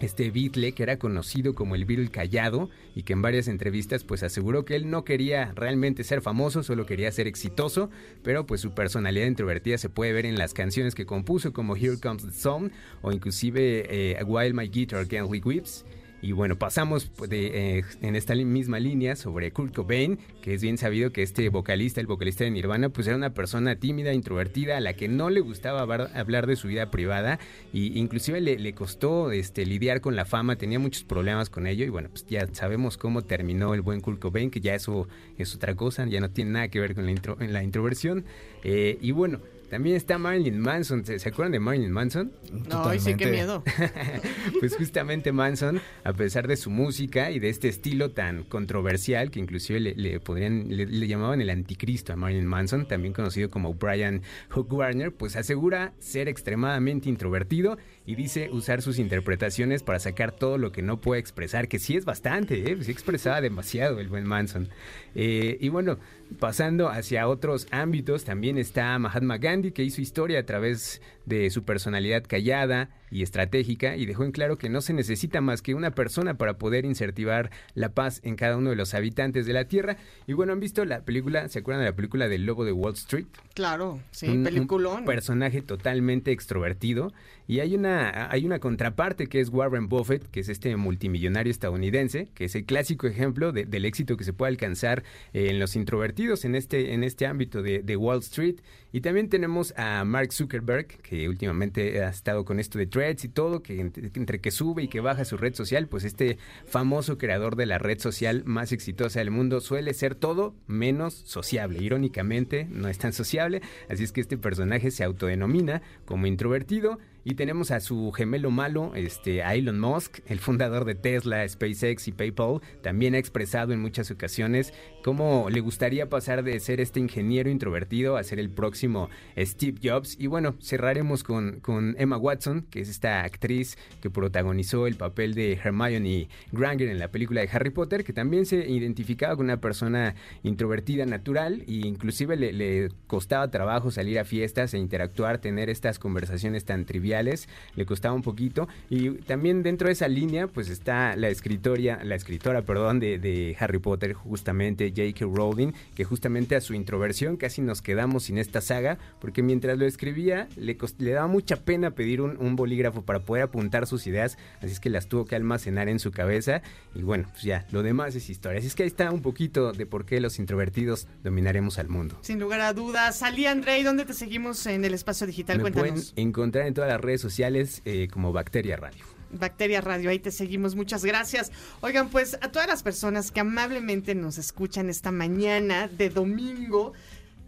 Speaker 14: este Beatle que era conocido como el Beatle callado y que en varias entrevistas pues aseguró que él no quería realmente ser famoso, solo quería ser exitoso, pero pues su personalidad introvertida se puede ver en las canciones que compuso como Here Comes the Sun o inclusive eh, While My Guitar Gently Weeps y bueno, pasamos pues, de, eh, en esta misma línea sobre Kurt Cobain, que es bien sabido que este vocalista, el vocalista de Nirvana, pues era una persona tímida, introvertida, a la que no le gustaba hablar de su vida privada y inclusive le, le, costó este, lidiar con la fama, tenía muchos problemas con ello y bueno, pues ya sabemos cómo terminó el buen Kurt Cobain, que ya eso es otra cosa, ya no tiene nada que ver con la, intro, la introversión. Eh, y bueno, también está Marilyn Manson. ¿Se, acuerdan de Marilyn Manson?
Speaker 2: No, sí, qué miedo. [laughs]
Speaker 14: pues justamente Manson, a pesar de su música y de este estilo tan controversial, que inclusive le, podrían, le, llamaban el anticristo a Marilyn Manson, también conocido como Brian Hook Warner, pues asegura ser extremadamente introvertido y dice usar sus interpretaciones para sacar todo lo que no puede expresar, que sí es bastante, ¿eh? sí expresaba demasiado el buen Manson. Eh, y bueno, pasando hacia otros ámbitos, también está Mahatma Gandhi, que hizo historia a través de su personalidad callada y estratégica y dejó en claro que no se necesita más que una persona para poder incentivar la paz en cada uno de los habitantes de la Tierra. Y bueno, ¿han visto la película? ¿Se acuerdan de la película del Lobo de Wall Street?
Speaker 2: Claro, sí, un, peliculón.
Speaker 14: Un personaje totalmente extrovertido y hay una, hay una contraparte que es Warren Buffett, que es este multimillonario estadounidense, que es el clásico ejemplo del éxito que se puede alcanzar en los introvertidos en este, en este ámbito de, de Wall Street. Y también tenemos a Mark Zuckerberg, que últimamente ha estado con esto de threads y todo, que entre que sube y que baja su red social, pues este famoso creador de la red social más exitosa del mundo suele ser todo menos sociable. Irónicamente, no es tan sociable, así es que este personaje se autodenomina como introvertido y tenemos a su gemelo malo, este, Elon Musk, el fundador de Tesla, SpaceX y PayPal, también ha expresado en muchas ocasiones cómo le gustaría pasar de ser este ingeniero introvertido a ser el próximo Steve Jobs. Y bueno, cerraremos con, con Emma Watson, que es esta actriz que protagonizó el papel de Hermione Granger en la película de Harry Potter, que también se identificaba con una persona introvertida natural e inclusive le costaba trabajo salir a fiestas e interactuar, tener estas conversaciones tan triviales le costaba un poquito. Y también dentro de esa línea, pues está la escritoria, la escritora, perdón, de, Harry Potter, justamente J.K. Rowling, que justamente a su introversión casi nos quedamos sin esta saga, porque mientras lo escribía, le, le daba mucha pena pedir un, bolígrafo para poder apuntar sus ideas, así es que las tuvo que almacenar en su cabeza. Y bueno, pues ya, lo demás es historia. Así es que ahí está un poquito de por qué los introvertidos dominaremos al mundo.
Speaker 2: Sin lugar a dudas. Salí, André, ¿dónde te seguimos en el espacio digital?
Speaker 14: Me
Speaker 2: Cuéntanos.
Speaker 14: pueden encontrar en todas las redes sociales eh, como Bacteria Radio.
Speaker 2: Bacteria Radio, ahí te seguimos, muchas gracias. Oigan, pues a todas las personas que amablemente nos escuchan esta mañana de domingo,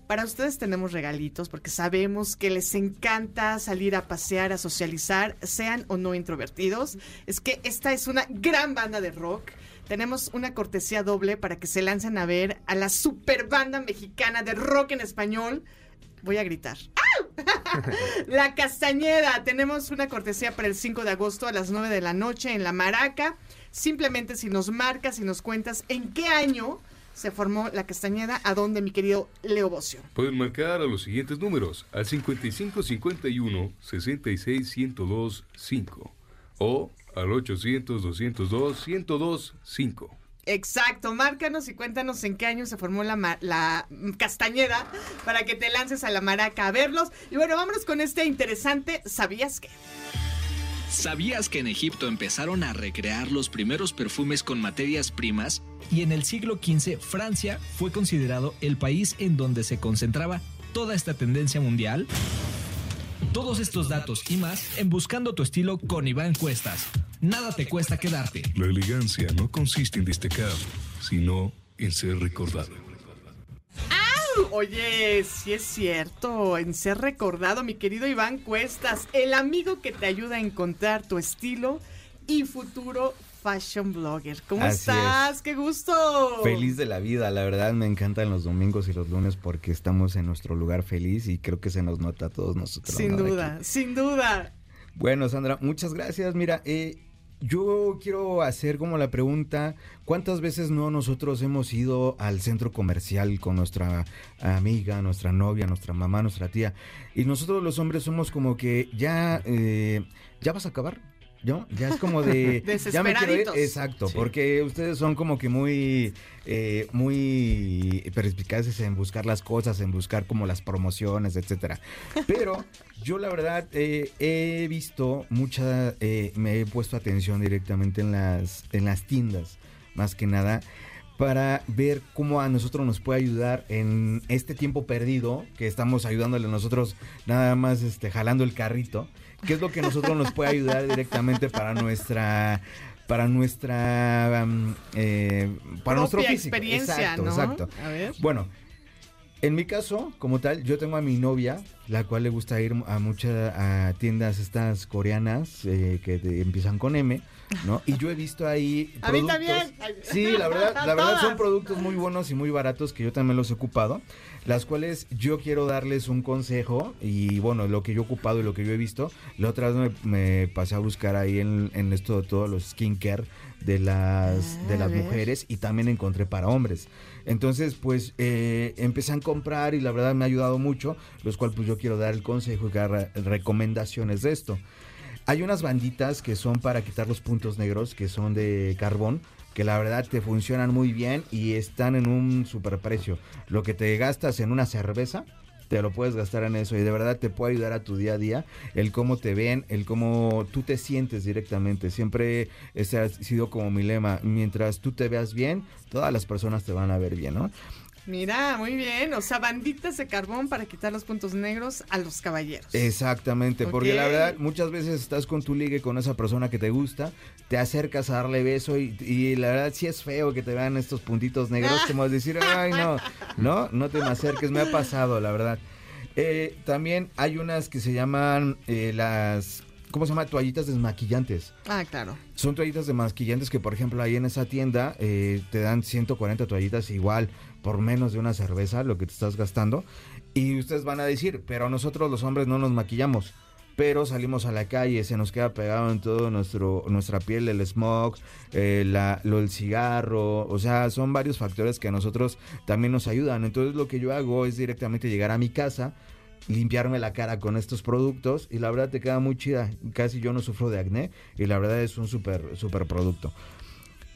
Speaker 2: para ustedes tenemos regalitos porque sabemos que les encanta salir a pasear, a socializar, sean o no introvertidos. Es que esta es una gran banda de rock. Tenemos una cortesía doble para que se lancen a ver a la super banda mexicana de rock en español voy a gritar. [laughs] la Castañeda. Tenemos una cortesía para el 5 de agosto a las 9 de la noche en La Maraca. Simplemente si nos marcas y nos cuentas en qué año se formó la Castañeda? ¿A dónde, mi querido Leo Bocio?
Speaker 7: Pueden marcar a los siguientes números, al 5551 66 102 5 o al 800 202 102 5.
Speaker 2: Exacto, márcanos y cuéntanos en qué año se formó la, la Castañeda para que te lances a la maraca a verlos. Y bueno, vámonos con este interesante ¿Sabías qué?
Speaker 6: ¿Sabías que en Egipto empezaron a recrear los primeros perfumes con materias primas? Y en el siglo XV Francia fue considerado el país en donde se concentraba toda esta tendencia mundial. Todos estos datos y más en Buscando tu estilo con Iván Cuestas. Nada te cuesta quedarte.
Speaker 1: La elegancia no consiste en destacar, sino en ser recordado.
Speaker 2: Oye, sí es cierto, en ser recordado, mi querido Iván Cuestas, el amigo que te ayuda a encontrar tu estilo y futuro fashion blogger. ¿Cómo estás? ¡Qué gusto!
Speaker 10: Feliz de la vida, la verdad me encantan los domingos y los lunes porque estamos en nuestro lugar feliz y creo que se nos nota a todos nosotros.
Speaker 2: Sin duda, sin duda.
Speaker 10: Bueno, Sandra, muchas gracias. Mira, eh, yo quiero hacer como la pregunta, ¿cuántas veces no nosotros hemos ido al centro comercial con nuestra amiga, nuestra novia, nuestra mamá, nuestra tía? Y nosotros los hombres somos como que ya, eh, ya vas a acabar, ¿no? Ya es como de... [laughs]
Speaker 2: ya me quiero ir.
Speaker 10: Exacto, porque ustedes son como que muy, eh, muy perspicaces en buscar las cosas, en buscar como las promociones, etcétera. Pero yo la verdad eh, he visto mucha, eh, me he puesto atención directamente en las, en las tiendas, más que nada para ver cómo a nosotros nos puede ayudar en este tiempo perdido, que estamos ayudándole a nosotros nada más este, jalando el carrito qué es lo que nosotros nos puede ayudar directamente para nuestra para nuestra eh, para nuestro físico.
Speaker 2: experiencia,
Speaker 10: exacto, exacto. Bueno, en mi caso, como tal, yo tengo a mi novia, la cual le gusta ir a muchas tiendas estas coreanas eh, que empiezan con M, ¿no? Y yo he visto ahí [laughs]
Speaker 2: A mí también.
Speaker 10: Sí, la verdad, la verdad son productos muy buenos y muy baratos que yo también los he ocupado las cuales yo quiero darles un consejo y bueno, lo que yo he ocupado y lo que yo he visto, la otra vez me, pasé a buscar ahí en, esto de todos los skincare de las, de las mujeres y también encontré para hombres. Entonces, pues eh, empecé a comprar y la verdad me ha ayudado mucho, los cuales pues yo quiero dar el consejo y dar recomendaciones de esto. Hay unas banditas que son para quitar los puntos negros, que son de carbón, que la verdad te funcionan muy bien y están en un superprecio. Lo que te gastas en una cerveza, te lo puedes gastar en eso y de verdad te puede ayudar a tu día a día, el cómo te ven, el cómo tú te sientes directamente. Siempre ese ha sido como mi lema, mientras tú te veas bien, todas las personas te van a ver bien, ¿no?
Speaker 2: Mira, muy bien. O sea, banditas de carbón para quitar los puntos negros a los caballeros.
Speaker 10: Exactamente, porque la verdad, muchas veces estás con tu ligue con esa persona que te gusta, te acercas a darle beso y, la verdad sí es feo que te vean estos puntitos negros, como decir, ay, no, [laughs] no, no te me acerques, me ha pasado, la verdad. Eh, también hay unas que se llaman eh, las ¿cómo se llama? Toallitas desmaquillantes.
Speaker 2: Ah, claro.
Speaker 10: Son toallitas desmaquillantes que, por ejemplo, ahí en esa tienda eh, te dan 140 toallitas igual por menos de una cerveza lo que te estás gastando. Y ustedes van a decir, pero nosotros los hombres no nos maquillamos. Pero salimos a la calle, se nos queda pegado en todo nuestro nuestra piel el smog, eh, lo el cigarro, o sea, son varios factores que a nosotros también nos ayudan. Entonces lo que yo hago es directamente llegar a mi casa, limpiarme la cara con estos productos y la verdad te queda muy chida. Casi yo no sufro de acné y la verdad es un súper, súper producto.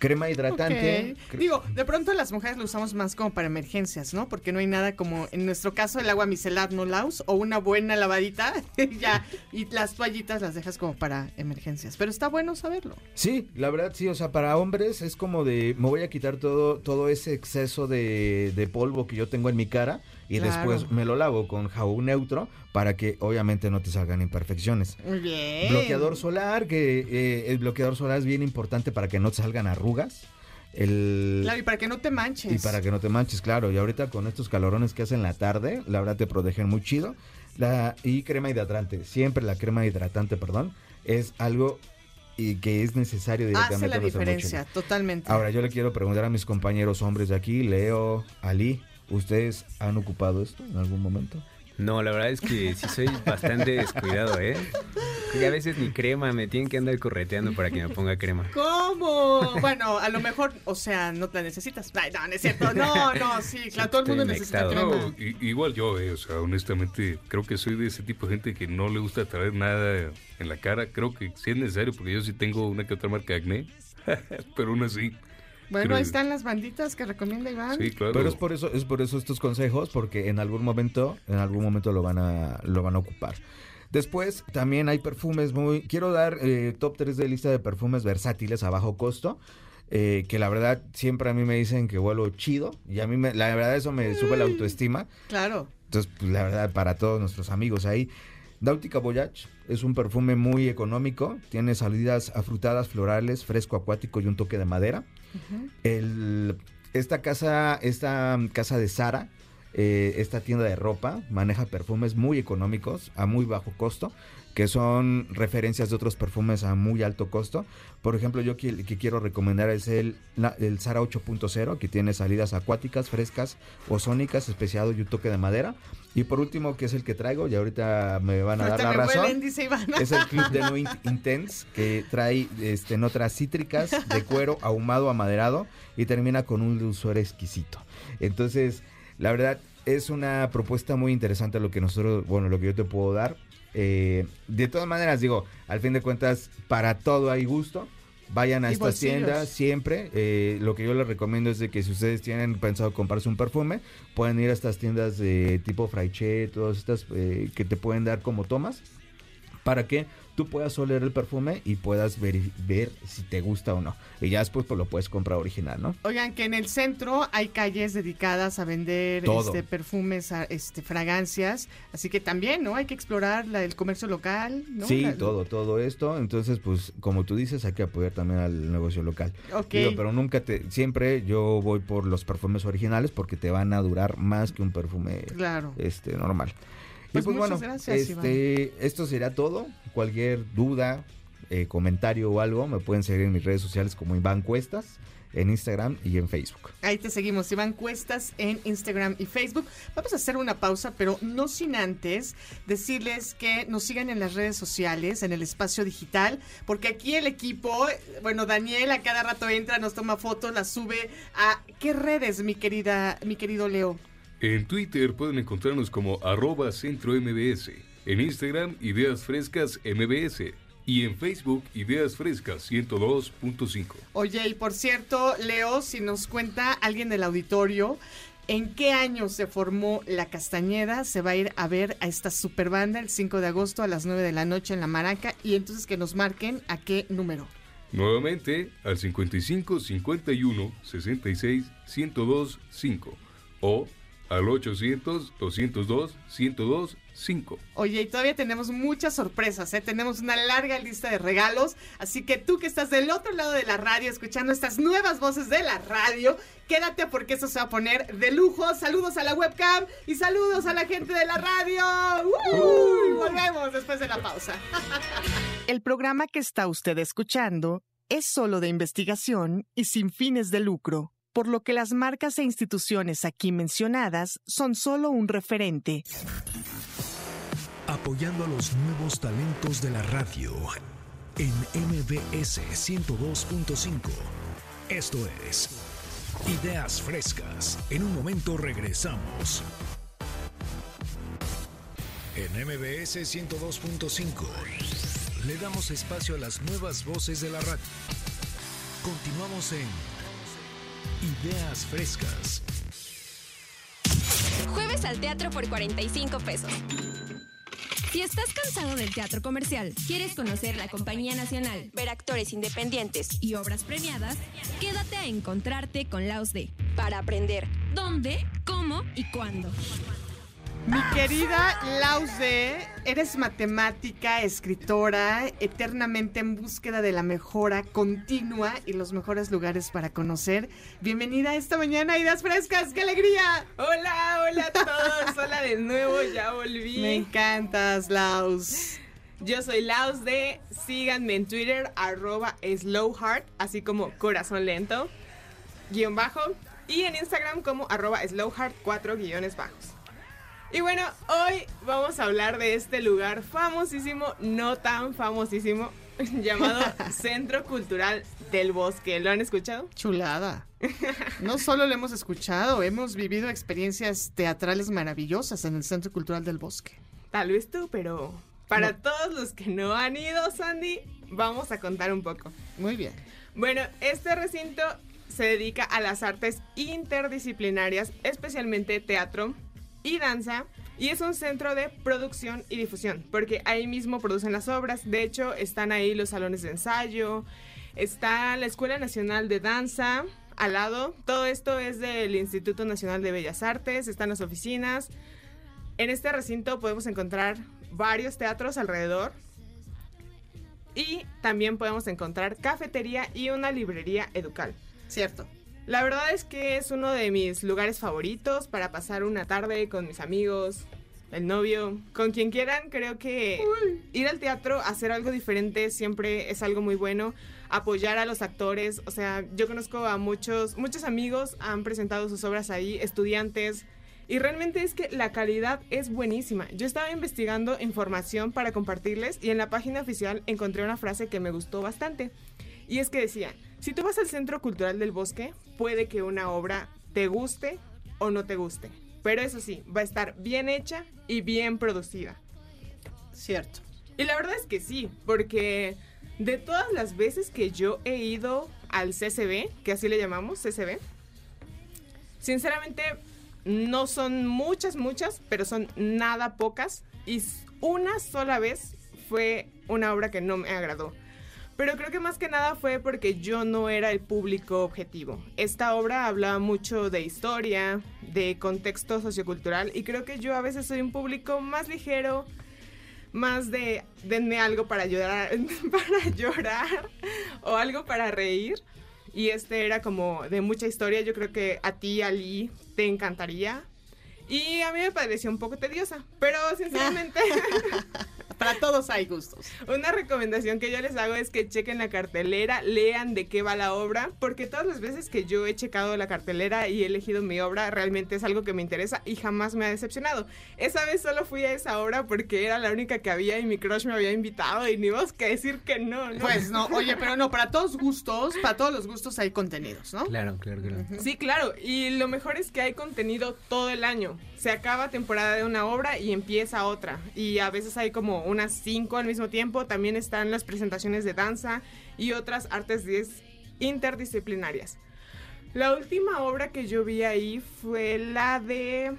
Speaker 10: Crema hidratante.
Speaker 2: Digo, de pronto las mujeres lo usamos más como para emergencias, ¿no? Porque no hay nada como, en nuestro caso, el agua micelar no laus o una buena lavadita, [laughs] ya, y las toallitas las dejas como para emergencias. Pero está bueno saberlo.
Speaker 10: Sí, la verdad sí, o sea, para hombres es como de, me voy a quitar todo, todo ese exceso de, de polvo que yo tengo en mi cara y después me lo lavo con jabón neutro para que obviamente no te salgan imperfecciones.
Speaker 2: Muy bien.
Speaker 10: Bloqueador solar, que eh, el bloqueador solar es bien importante para que no te salgan arrugas. El...
Speaker 2: Claro, y para que no te manches.
Speaker 10: Y para que no te manches, claro. Y ahorita con estos calorones que hacen la tarde, la verdad te protegen muy chido. La, y crema hidratante, siempre la crema hidratante, perdón, es algo y que es necesario directamente.
Speaker 2: Hace la diferencia, totalmente.
Speaker 10: Ahora yo le quiero preguntar a mis compañeros hombres de aquí, Leo, Ali, ¿Ustedes han ocupado esto en algún momento?
Speaker 14: No, la verdad es que sí soy bastante descuidado, ¿eh? Y a veces ni crema, me tienen que andar correteando para que me ponga crema.
Speaker 2: ¿Cómo? Bueno, a lo mejor, o sea, no la necesitas. Ay, no, no es cierto. No, no, sí, claro, todo el mundo necesita crema.
Speaker 7: No, igual yo, eh, o sea, honestamente, creo que soy de ese tipo de gente que no le gusta traer nada en la cara. Creo que sí es necesario, porque yo sí tengo una que otra marca de acné, [laughs] pero aún así.
Speaker 2: Bueno,
Speaker 7: creo-
Speaker 2: ahí están las banditas que recomienda Iván.
Speaker 7: Sí, claro.
Speaker 10: Pero es por eso, es por eso estos consejos, porque en algún momento, en algún momento lo van a, lo van a ocupar. Después también hay perfumes muy. Quiero dar eh, top 3 de lista de perfumes versátiles a bajo costo. eh, que la verdad siempre a mí me dicen que huelo chido. Y a mí, me- la verdad, eso me sube la autoestima.
Speaker 2: Claro.
Speaker 10: Entonces, pues, la verdad, para todos nuestros amigos ahí. Nautica Voyage es un perfume muy económico. Tiene salidas afrutadas, florales, fresco acuático y un toque de madera. El, esta casa, esta casa de Sara, eh, esta tienda de ropa, maneja perfumes muy económicos a muy bajo costo, que son referencias de otros perfumes a muy alto costo. Por ejemplo, yo que, que quiero recomendar es el, el Sara 8.0, que tiene salidas acuáticas, frescas, ozónicas, especiado y un toque de madera. Y por último, que es el que traigo, y ahorita me van a dar la razón.
Speaker 2: dice.
Speaker 10: Es el Club de [laughs] No In- Intense que trae este, notas cítricas de cuero ahumado amaderado y termina con un dulzor exquisito. Entonces, la verdad es una propuesta muy interesante lo que nosotros, bueno, lo que yo te puedo dar. Eh, de todas maneras, digo, al fin de cuentas, para todo hay gusto. Vayan a
Speaker 2: Y bolsillos.
Speaker 10: tiendas siempre. Eh, lo que yo les recomiendo es de que si ustedes tienen pensado comprarse un perfume, pueden ir a estas tiendas de tipo Fraiche, todas estas eh, que te pueden dar como tomas para que tú puedas oler el perfume y puedas ver, ver si te gusta o no. Y ya después pues lo puedes comprar original, ¿no?
Speaker 2: Oigan, que en el centro hay calles dedicadas a vender
Speaker 10: Todo.
Speaker 2: este, perfumes, a- este, fragancias. Así que también, ¿no? Hay que explorar la- el comercio local, ¿no?
Speaker 10: Sí,
Speaker 2: La-
Speaker 10: todo, todo esto. Entonces, pues, como tú dices, hay que apoyar también al negocio local.
Speaker 2: Ok.
Speaker 10: Digo, pero nunca te, siempre yo voy por los perfumes originales porque te van a durar más que un perfume
Speaker 2: Claro.
Speaker 10: este normal.
Speaker 2: Pues
Speaker 10: y pues
Speaker 2: muchas
Speaker 10: bueno,
Speaker 2: gracias,
Speaker 10: este, esto será todo. Cualquier duda, eh, comentario o algo, me pueden seguir en mis redes sociales como Iván Cuestas, en Instagram y en Facebook.
Speaker 2: Ahí te seguimos, Iván Cuestas en Instagram y Facebook. Vamos a hacer una pausa, pero no sin antes decirles que nos sigan en las redes sociales, en el espacio digital, porque aquí el equipo, bueno, Daniel a cada rato entra, nos toma fotos, las sube a qué redes, mi querida, mi querido Leo.
Speaker 7: En Twitter pueden encontrarnos como arroba centro MBS. En Instagram, Ideas Frescas MBS. Y en Facebook, Ideas Frescas 102.5.
Speaker 2: Oye, y por cierto, Leo, si nos cuenta alguien del auditorio, ¿en qué año se formó La Castañeda? Se va a ir a ver a esta super banda el 5 de agosto a las 9 de la noche en La Maraca y entonces que nos marquen a qué número.
Speaker 7: Nuevamente al 55 51 66 102 5 o al 800 202 102 5.
Speaker 2: Oye, y todavía tenemos muchas sorpresas, ¿eh? Tenemos una larga lista de regalos, así que tú que estás del otro lado de la radio escuchando estas nuevas voces de la radio, quédate porque eso se va a poner de lujo. Saludos a la webcam y saludos a la gente de la radio. ¡Uh! Volvemos después de la pausa. [laughs] El programa que está usted escuchando es solo de investigación y sin fines de lucro, por lo que las marcas e instituciones aquí mencionadas son solo un referente.
Speaker 1: Apoyando a los nuevos talentos de la radio en MBS 102.5. Esto es Ideas Frescas. En un momento regresamos. En MBS 102.5 le damos espacio a las nuevas voces de la radio. Continuamos en Ideas Frescas.
Speaker 12: Jueves al teatro por 45 pesos. Si estás cansado del teatro comercial, quieres conocer la compañía nacional,
Speaker 11: Ver actores independientes
Speaker 12: y obras premiadas, quédate a encontrarte con Laos D.
Speaker 11: para aprender.
Speaker 12: ¿Dónde, cómo y cuándo?
Speaker 2: Mi querida Lause, eres matemática, escritora, eternamente en búsqueda de la mejora continua y los mejores lugares para conocer. Bienvenida esta mañana a Ideas Frescas, ¡qué alegría!
Speaker 4: Hola, hola a todos. Hola de nuevo, ya volví.
Speaker 2: Me encantas, Laus.
Speaker 4: Yo soy Laos de, síganme en Twitter, arroba slowheart, así como corazón lento, guion bajo, y en Instagram como arroba slowheart, cuatro guiones bajos. Y bueno, hoy vamos a hablar de este lugar famosísimo, no tan famosísimo, [laughs] llamado [laughs] Centro Cultural del Bosque. ¿Lo han escuchado?
Speaker 2: Chulada. No solo lo hemos escuchado, hemos vivido experiencias teatrales maravillosas en el Centro Cultural del Bosque.
Speaker 4: Tal vez tú, pero para todos los que no han ido, Sandy, vamos a contar un poco.
Speaker 2: Muy bien.
Speaker 4: Bueno, este recinto se dedica a las artes interdisciplinarias, especialmente teatro y danza, y es un centro de producción y difusión, porque ahí mismo producen las obras. De hecho, están ahí los salones de ensayo, está la Escuela Nacional de Danza al lado. Todo esto es del Instituto Nacional de Bellas Artes, están las oficinas. En este recinto podemos encontrar varios teatros alrededor. Y también podemos encontrar cafetería y una librería educal.
Speaker 2: Cierto.
Speaker 4: La verdad es que es uno de mis lugares favoritos para pasar una tarde con mis amigos, el novio, con quien quieran. Creo que ir al teatro, hacer algo diferente siempre es algo muy bueno. Apoyar a los actores, o sea, yo conozco a muchos, muchos amigos han presentado sus obras ahí, estudiantes, y realmente es que la calidad es buenísima. Yo estaba investigando información para compartirles y en la página oficial encontré una frase que me gustó bastante. Y es que decía, si tú vas al Centro Cultural del Bosque, puede que una obra te guste o no te guste. Pero eso sí, va a estar bien hecha y bien producida.
Speaker 2: Cierto.
Speaker 4: Y la verdad es que sí, porque de todas las veces que yo he ido al CCB, que así le llamamos, CCB, sinceramente no son muchas, muchas, pero son nada pocas. Y una sola vez fue una obra que no me agradó. Pero creo que más que nada fue porque yo no era el público objetivo. Esta obra hablaba mucho de historia, de contexto sociocultural y creo que yo a veces soy un público más ligero, más de denme algo para llorar, [laughs] para llorar o algo para reír. Y este era como de mucha historia. Yo creo que a ti, Ali, te encantaría. Y a mí me pareció un poco tediosa, pero sinceramente... [laughs] [laughs]
Speaker 2: Para todos hay gustos.
Speaker 4: Una recomendación que yo les hago es que chequen la cartelera, lean de qué va la obra, porque todas las veces que yo he checado la cartelera y he elegido mi obra, realmente es algo que me interesa y jamás me ha decepcionado. Esa vez solo fui a esa obra porque era la única que había y mi crush me había invitado y ni vos que decir que no, ¿no?
Speaker 2: Pues no, oye, pero no, para todos gustos, para todos los gustos hay contenidos, ¿no?
Speaker 14: Claro, claro, claro.
Speaker 4: Sí, claro, y lo mejor es que hay contenido todo el año. Se acaba temporada de una obra y empieza otra. Y a veces hay como unas cinco al mismo tiempo. También están las presentaciones de danza y otras artes interdisciplinarias. La última obra que yo vi ahí fue la de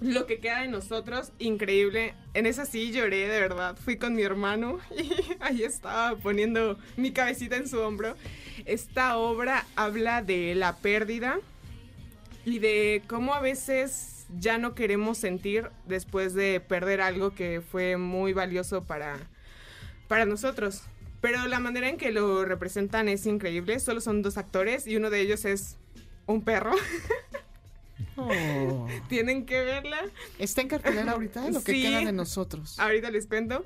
Speaker 4: Lo que queda de nosotros, increíble. En esa sí lloré, de verdad. Fui con mi hermano [laughs] y ahí estaba poniendo mi cabecita en su hombro. Esta obra habla de la pérdida y de cómo a veces ya no queremos sentir después de perder algo que fue muy valioso para, para nosotros. Pero la manera en que lo representan es increíble. Solo son dos actores y uno de ellos es un perro. [laughs]
Speaker 2: Oh.
Speaker 4: Tienen que verla.
Speaker 2: Está en cartelera ahorita lo que
Speaker 4: Sí.
Speaker 2: queda de nosotros.
Speaker 4: Ahorita les cuento.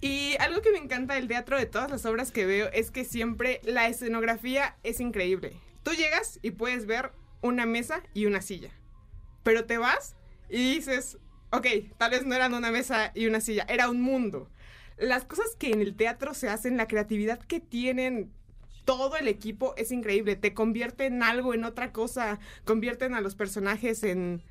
Speaker 4: Y algo que me encanta del teatro de todas las obras que veo es que siempre la escenografía es increíble. Tú llegas y puedes ver una mesa y una silla. Pero te vas y dices, ok, tal vez no eran una mesa y una silla, era un mundo. Las cosas que en el teatro se hacen, la creatividad que tienen todo el equipo es increíble. Te convierte en algo, en otra cosa. Convierten a los personajes en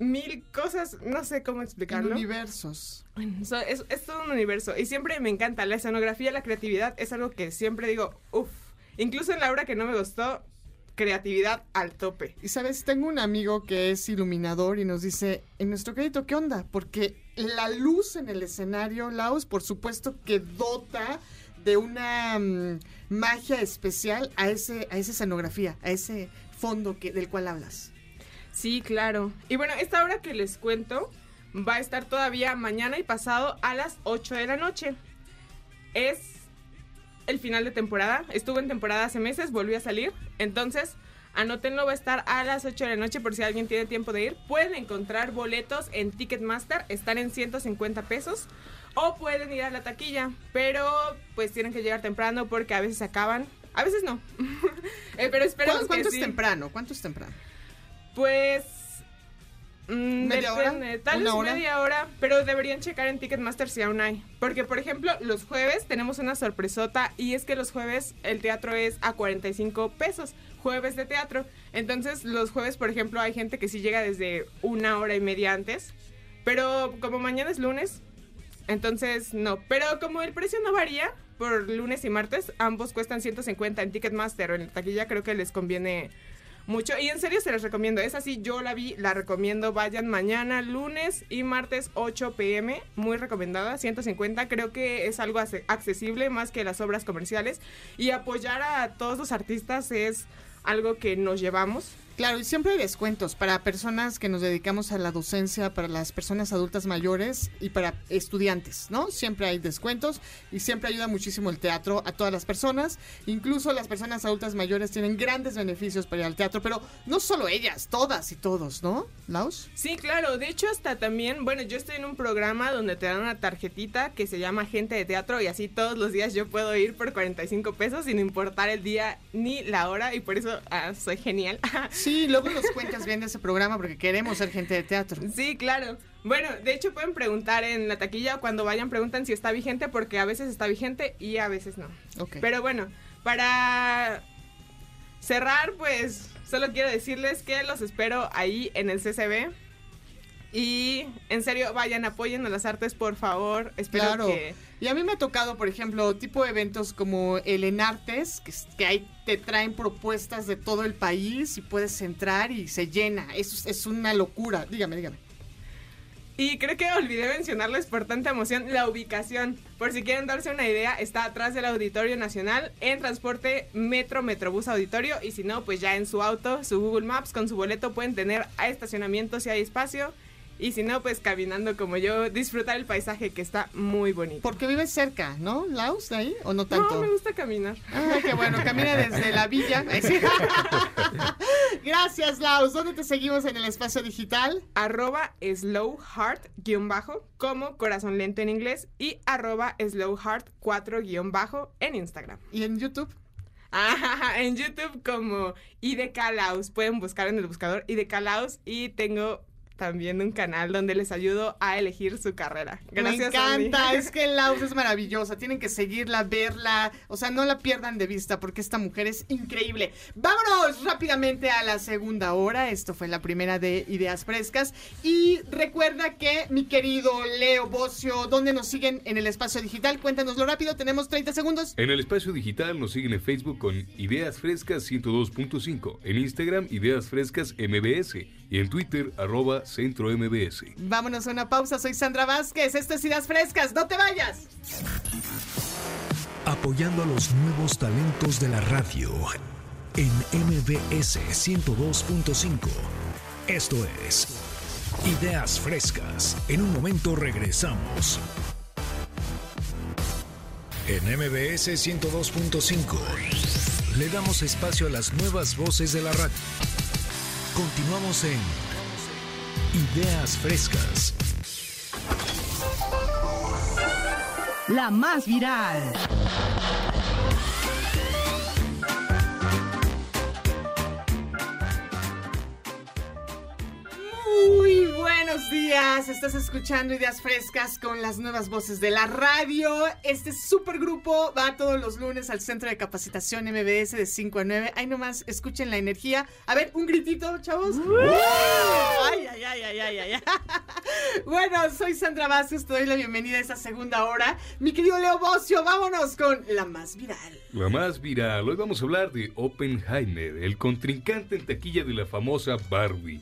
Speaker 4: mil cosas. No sé cómo explicarlo.
Speaker 2: Universos.
Speaker 4: So, es, es todo un universo. Y siempre me encanta. La escenografía, la creatividad es algo que siempre digo, uff. Incluso en la obra que no me gustó, creatividad al tope.
Speaker 2: Y sabes, tengo un amigo que es iluminador y nos dice, en nuestro crédito, ¿qué onda? Porque la luz en el escenario, Laos, por supuesto que dota de una mm, magia especial a, ese, a esa escenografía, a ese fondo que, del cual hablas.
Speaker 4: Sí, claro. Y bueno, esta obra que les cuento va a estar todavía mañana y pasado a las 8 de la noche. Es el final de temporada. Estuvo en temporada hace meses, volvió a salir. Entonces, anótenlo, va a estar a las 8 de la noche por si alguien tiene tiempo de ir. Pueden encontrar boletos en Ticketmaster, están en 150 pesos. O pueden ir a la taquilla, pero pues tienen que llegar temprano porque a veces se acaban. A veces no. [laughs] Eh, pero esperemos
Speaker 2: ¿Cuánto, es temprano? ¿Cuánto es temprano?
Speaker 4: Pues Mm,
Speaker 2: ¿Media hora?
Speaker 4: depende, Tal
Speaker 2: ¿Una
Speaker 4: vez
Speaker 2: hora?
Speaker 4: media hora, pero deberían checar en Ticketmaster si aún hay. Porque, por ejemplo, los jueves tenemos una sorpresota y es que los jueves el teatro es a 45 pesos. Jueves de teatro. Entonces, los jueves, por ejemplo, hay gente que sí llega desde una hora y media antes. Pero como mañana es lunes, entonces no. Pero como el precio no varía por lunes y martes, ambos cuestan 150 en Ticketmaster o en taquilla, creo que les conviene mucho. Y en serio se les recomiendo. Es así, yo la vi, la recomiendo. Vayan mañana, lunes y martes 8 pm. Muy recomendada, 150. Creo que es algo accesible más que las obras comerciales. Y apoyar a todos los artistas es algo que nos llevamos.
Speaker 2: Claro, y siempre hay descuentos para personas que nos dedicamos a la docencia, para las personas adultas mayores y para estudiantes, ¿no? Siempre hay descuentos y siempre ayuda muchísimo el teatro a todas las personas. Incluso las personas adultas mayores tienen grandes beneficios para ir al teatro, pero no solo ellas, todas y todos, ¿no? Laus.
Speaker 4: Sí, claro. De hecho, hasta también, bueno, yo estoy en un programa donde te dan una tarjetita que se llama Gente de Teatro y así todos los días yo puedo ir por 45 pesos sin importar el día ni la hora y por eso ah, soy genial.
Speaker 2: Sí, luego nos cuentas bien de ese programa porque queremos ser gente de teatro.
Speaker 4: Sí, claro. Bueno, de hecho pueden preguntar en la taquilla o cuando vayan preguntan si está vigente porque a veces está vigente y a veces no.
Speaker 2: Ok.
Speaker 4: Pero bueno, para cerrar, pues solo quiero decirles que los espero ahí en el CCB. Y en serio, vayan, apoyen a las artes, por favor. Espero
Speaker 2: Claro.
Speaker 4: que...
Speaker 2: Y a mí me ha tocado, por ejemplo, tipo de eventos como el Enartes, que, que ahí te traen propuestas de todo el país y puedes entrar y se llena. Eso es, es una locura. Dígame, dígame.
Speaker 4: Y creo que olvidé mencionarles por tanta emoción la ubicación. Por si quieren darse una idea, está atrás del Auditorio Nacional en transporte Metro Metrobús Auditorio. Y si no, pues ya en su auto, su Google Maps, con su boleto pueden tener a estacionamiento si hay espacio. Y si no, pues caminando como yo, disfrutar el paisaje que está muy bonito.
Speaker 2: Porque vives cerca, ¿no, Laus, de ahí? ¿O no tanto?
Speaker 4: No, me gusta caminar.
Speaker 2: Ay, qué bueno, camina desde la villa. [laughs] Gracias, Laus. ¿Dónde te seguimos en el espacio digital?
Speaker 4: Arroba slow heart guion bajo como corazón lento en inglés y arroba slow heart 4 guion bajo en Instagram.
Speaker 2: ¿Y en YouTube?
Speaker 4: Ah, en YouTube como IDK Laus. Pueden buscar en el buscador IDK Laus y tengo también un canal donde les ayudo a elegir su carrera. Gracias.
Speaker 2: Me
Speaker 4: Andy.
Speaker 2: encanta, [laughs] es que Laus es maravillosa, tienen que seguirla, verla, o sea, no la pierdan de vista porque esta mujer es increíble. Vámonos rápidamente a la segunda hora, esto fue la primera de Ideas Frescas y recuerda que mi querido Leo Bocio, ¿dónde nos siguen en el espacio digital? Cuéntanoslo rápido, tenemos 30 segundos.
Speaker 7: En el espacio digital nos siguen en Facebook con Ideas Frescas 102.5, en Instagram Ideas Frescas MBS y en Twitter arroba Centro MBS.
Speaker 2: Vámonos a una pausa, soy Sandra Vázquez, esto es Ideas Frescas, no te vayas.
Speaker 1: Apoyando a los nuevos talentos de la radio en MBS 102.5. Esto es Ideas Frescas. En un momento regresamos. En MBS 102.5 le damos espacio a las nuevas voces de la radio. Continuamos en Ideas Frescas.
Speaker 3: La más viral.
Speaker 2: Muy buenos días, estás escuchando Ideas Frescas con las nuevas voces de la radio. Este supergrupo va todos los lunes al Centro de Capacitación MBS de 5 a 9. Ahí nomás, escuchen la energía. A ver, un gritito, chavos. Ay, ay, ay, ay, ay, ay. [laughs] Bueno, soy Sandra Vázquez, te doy la bienvenida a esta segunda hora. Mi querido Leo Bocio, vámonos con la más viral.
Speaker 7: La más viral, hoy vamos a hablar de Oppenheimer, el contrincante en taquilla de la famosa Barbie.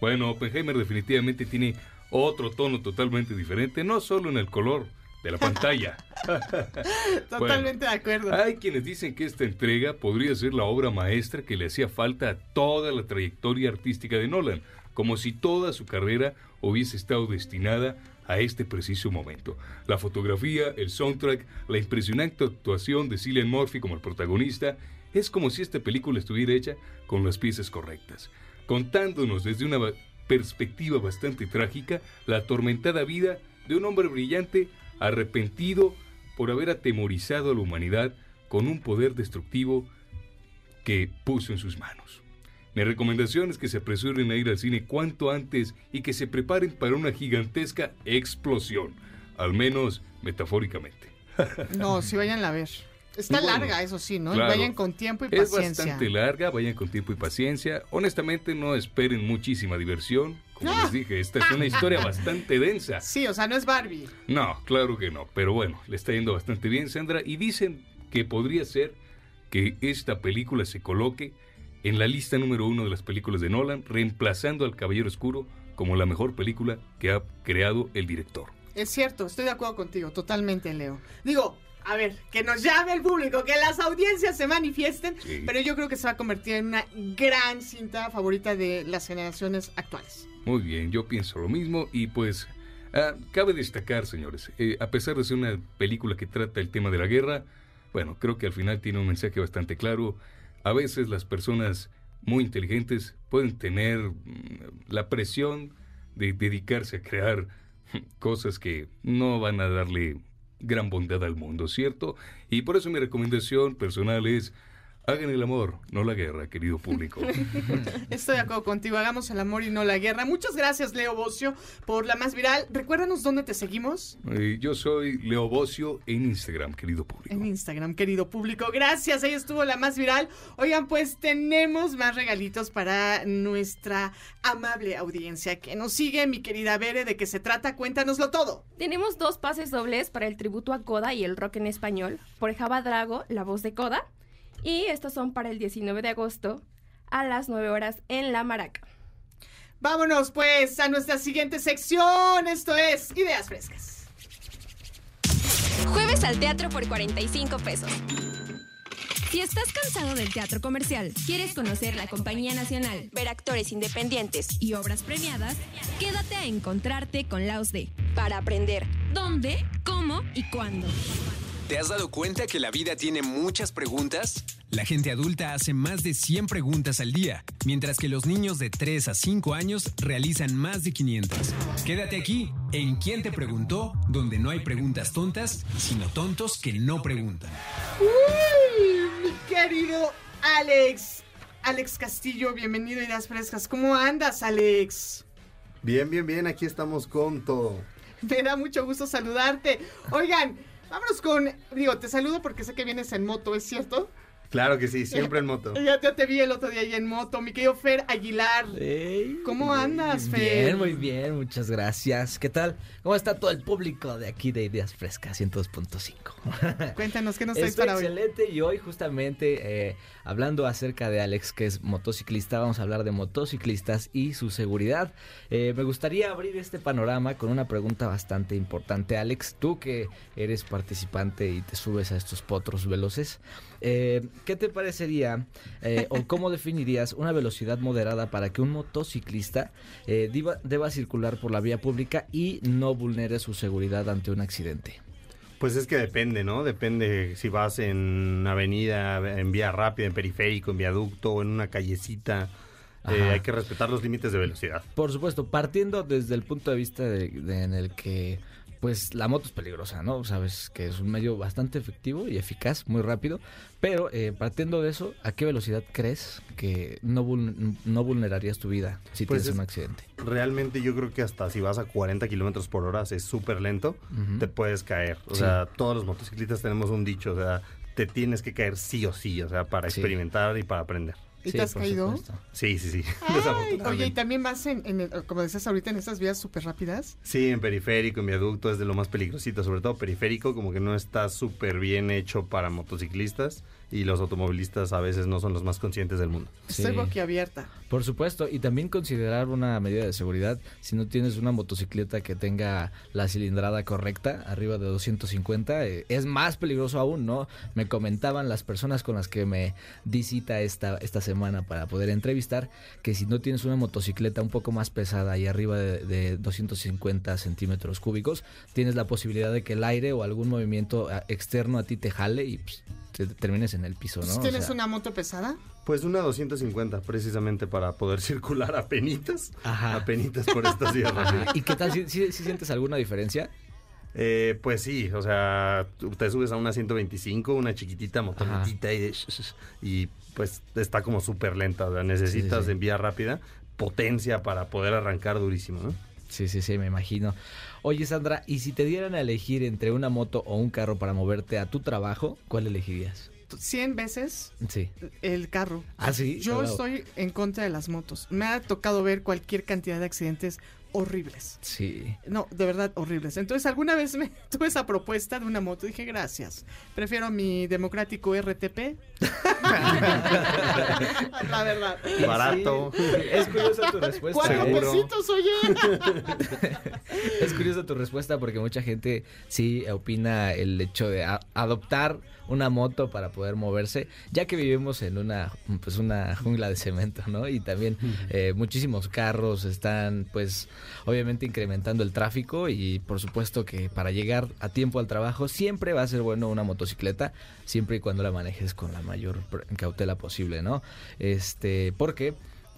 Speaker 7: Bueno, Oppenheimer definitivamente tiene otro tono totalmente diferente, no solo en el color de la pantalla. [laughs]
Speaker 2: Totalmente de acuerdo.
Speaker 7: Hay quienes dicen que esta entrega podría ser la obra maestra que le hacía falta a toda la trayectoria artística de Nolan, como si toda su carrera hubiese estado destinada a este preciso momento. La fotografía, el soundtrack, la impresionante actuación de Cillian Murphy como el protagonista, es como si esta película estuviera hecha con las piezas correctas, contándonos desde una perspectiva bastante trágica la atormentada vida de un hombre brillante arrepentido por haber atemorizado a la humanidad con un poder destructivo que puso en sus manos. Mi recomendación es que se apresuren a ir al cine cuanto antes y que se preparen para una gigantesca explosión, al menos metafóricamente.
Speaker 2: No, si vayan a ver. Está
Speaker 7: Bueno,
Speaker 2: larga, eso sí, ¿no?
Speaker 7: Claro.
Speaker 2: Vayan con tiempo y
Speaker 7: Es
Speaker 2: paciencia.
Speaker 7: bastante larga, vayan con tiempo y paciencia. Honestamente, no esperen muchísima diversión. Como les dije, esta es una historia bastante densa.
Speaker 2: Sí, o sea, no es Barbie.
Speaker 7: No, claro que no. Pero bueno, le está yendo bastante bien, Sandra. Y dicen que podría ser que esta película se coloque en la lista número uno de las películas de Nolan, reemplazando al Caballero Oscuro como la mejor película que ha creado el director.
Speaker 2: Es cierto, estoy de acuerdo contigo, totalmente, Leo. Digo, a ver, que nos llame el público, que las audiencias se manifiesten,
Speaker 7: Sí.
Speaker 2: pero yo creo que se va a convertir en una gran cinta favorita de las generaciones actuales.
Speaker 7: Muy bien, yo pienso lo mismo y pues ah, cabe destacar, señores, eh, a pesar de ser una película que trata el tema de la guerra, bueno, creo que al final tiene un mensaje bastante claro. A veces las personas muy inteligentes pueden tener mm, la presión de dedicarse a crear [laughs] cosas que no van a darle gran bondad al mundo, ¿cierto? Y por eso mi recomendación personal es hagan el amor, no la guerra, querido público. [laughs]
Speaker 2: Estoy de acuerdo contigo, hagamos el amor y no la guerra. Muchas gracias, Leo Bocio, por la más viral. Recuérdanos dónde te seguimos.
Speaker 7: Eh, yo soy Leo Bocio en Instagram, querido público.
Speaker 2: En Instagram, querido público. Gracias, ahí estuvo la más viral. Oigan, pues tenemos más regalitos para nuestra amable audiencia que nos sigue, mi querida Bere. ¿De qué se trata? Cuéntanoslo todo.
Speaker 12: Tenemos dos pases dobles para el tributo a Coda y el rock en español por Java Drago, la voz de Coda. Y estos son para el 19 de agosto a las 9 horas en La Maraca.
Speaker 2: Vámonos pues a nuestra siguiente sección. Esto es Ideas Frescas.
Speaker 11: Jueves al teatro por 45 pesos.
Speaker 12: Si estás cansado del teatro comercial, quieres conocer la compañía nacional,
Speaker 11: Ver actores independientes
Speaker 12: y obras premiadas, quédate a encontrarte con Laos D.
Speaker 11: para aprender.
Speaker 12: ¿Dónde? ¿Cómo? ¿Y cuándo?
Speaker 15: ¿Te has dado cuenta que la vida tiene muchas preguntas? La gente adulta hace más de 100 preguntas al día, mientras que los niños de 3 a 5 años realizan más de 500. Quédate aquí, en ¿Quién te preguntó? Donde no hay preguntas tontas, sino tontos que no preguntan.
Speaker 2: Uy, mi querido Alex. Alex Castillo, bienvenido a Ideas Frescas. ¿Cómo andas, Alex?
Speaker 9: Bien, bien, bien, aquí estamos con todo.
Speaker 2: Me da mucho gusto saludarte. Oigan, vámonos con. Digo, te saludo porque sé que vienes en moto, ¿es cierto?
Speaker 9: Claro que sí, siempre en moto. [laughs]
Speaker 2: Ya, ya te vi el otro día ahí en moto, mi querido Fer Aguilar. ¿Cómo andas, Fer?
Speaker 16: Bien, muy bien, muchas gracias. ¿Qué tal? ¿Cómo está todo el público de aquí de Ideas Frescas 102.5? [laughs]
Speaker 2: Cuéntanos, ¿qué nos traes para hoy?
Speaker 16: excelente y hoy justamente eh, hablando acerca de Alex, que es motociclista, vamos a hablar de motociclistas y su seguridad. Eh, me gustaría abrir este panorama con una pregunta bastante importante. Alex, tú que eres participante y te subes a estos potros veloces, eh, ¿qué te parecería eh, o cómo definirías una velocidad moderada para que un motociclista eh, diva- deba circular por la vía pública y no vulnere su seguridad ante un accidente?
Speaker 9: Pues es que depende, ¿no? Depende si vas en avenida, en vía rápida, en periférico, en viaducto o en una callecita. Eh, hay que respetar los límites de velocidad.
Speaker 16: Por supuesto, partiendo desde el punto de vista de, de- en el que pues la moto es peligrosa, ¿no? Sabes que es un medio bastante efectivo y eficaz, muy rápido, pero eh, partiendo de eso, ¿a qué velocidad crees que no, vul- no vulnerarías tu vida si
Speaker 9: Pues
Speaker 16: tienes
Speaker 9: es-
Speaker 16: un accidente?
Speaker 9: Realmente yo creo que hasta si vas a 40 kilómetros por hora, es súper lento, te puedes caer. O
Speaker 16: Sí.
Speaker 9: sea, todos los motociclistas tenemos un dicho, o sea, te tienes que caer sí o sí, o sea, para
Speaker 16: Sí.
Speaker 9: experimentar y para aprender.
Speaker 2: ¿Y te has caído?
Speaker 9: Sí, sí, sí.
Speaker 2: Ay, oye, ¿y también vas en, en el- como decías ahorita, en estas vías súper rápidas?
Speaker 9: Sí, en periférico, en viaducto es de lo más peligrosito, sobre todo periférico, como que no está súper bien hecho para motociclistas y los automovilistas a veces no son los más conscientes del mundo.
Speaker 2: Estoy
Speaker 16: Sí.
Speaker 2: boquiabierta.
Speaker 16: Por supuesto, y también considerar una medida de seguridad si no tienes una motocicleta que tenga la cilindrada correcta, arriba de 250, eh, es más peligroso aún, ¿no? Me comentaban las personas con las que me di cita esta, esta semana para poder entrevistar que si no tienes una motocicleta un poco más pesada y arriba de, de 250 centímetros cúbicos, tienes la posibilidad de que el aire o algún movimiento ah, externo a ti te jale y pues, te termines en el piso, ¿no? O
Speaker 2: ¿Tienes
Speaker 16: sea,
Speaker 2: una moto pesada?
Speaker 9: Pues una 250 precisamente para poder [laughs] circular a penitas,
Speaker 16: Ajá.
Speaker 9: a penitas por estas vías rápidas.
Speaker 16: ¿Y qué tal? ¿Sí, sí- sí sientes alguna diferencia?
Speaker 9: Eh, pues sí, o sea, tú te subes a una 125, una chiquitita motonetita y, y pues está como súper lenta. O sea, necesitas
Speaker 16: sí.
Speaker 9: en vía rápida potencia para poder arrancar durísimo, ¿no?
Speaker 16: Sí, sí, sí, me imagino. Oye, Sandra, ¿y si te dieran a elegir entre una moto o un carro para moverte a tu trabajo, cuál elegirías?
Speaker 2: 100 veces
Speaker 16: Sí.
Speaker 2: el carro.
Speaker 16: ¿Ah, sí?
Speaker 2: Yo estoy en contra de las motos. Me ha tocado ver cualquier cantidad de accidentes horribles.
Speaker 16: Sí.
Speaker 2: No, de verdad horribles. Entonces, alguna vez me [laughs] tuve esa propuesta de una moto. Dije, gracias. Prefiero mi democrático RTP. [laughs] La verdad.
Speaker 9: Barato.
Speaker 16: Es curiosa tu respuesta.
Speaker 2: Cuatro pesitos, oye. [laughs]
Speaker 16: Es curiosa tu respuesta porque mucha gente sí opina el hecho de adoptar una moto para poder moverse, ya que vivimos en una pues una jungla de cemento, ¿no? Y también eh, muchísimos carros están pues obviamente incrementando el tráfico y por supuesto que para llegar a tiempo al trabajo siempre va a ser bueno una motocicleta, siempre y cuando la manejes con la mayor cautela posible, ¿no? Este, porque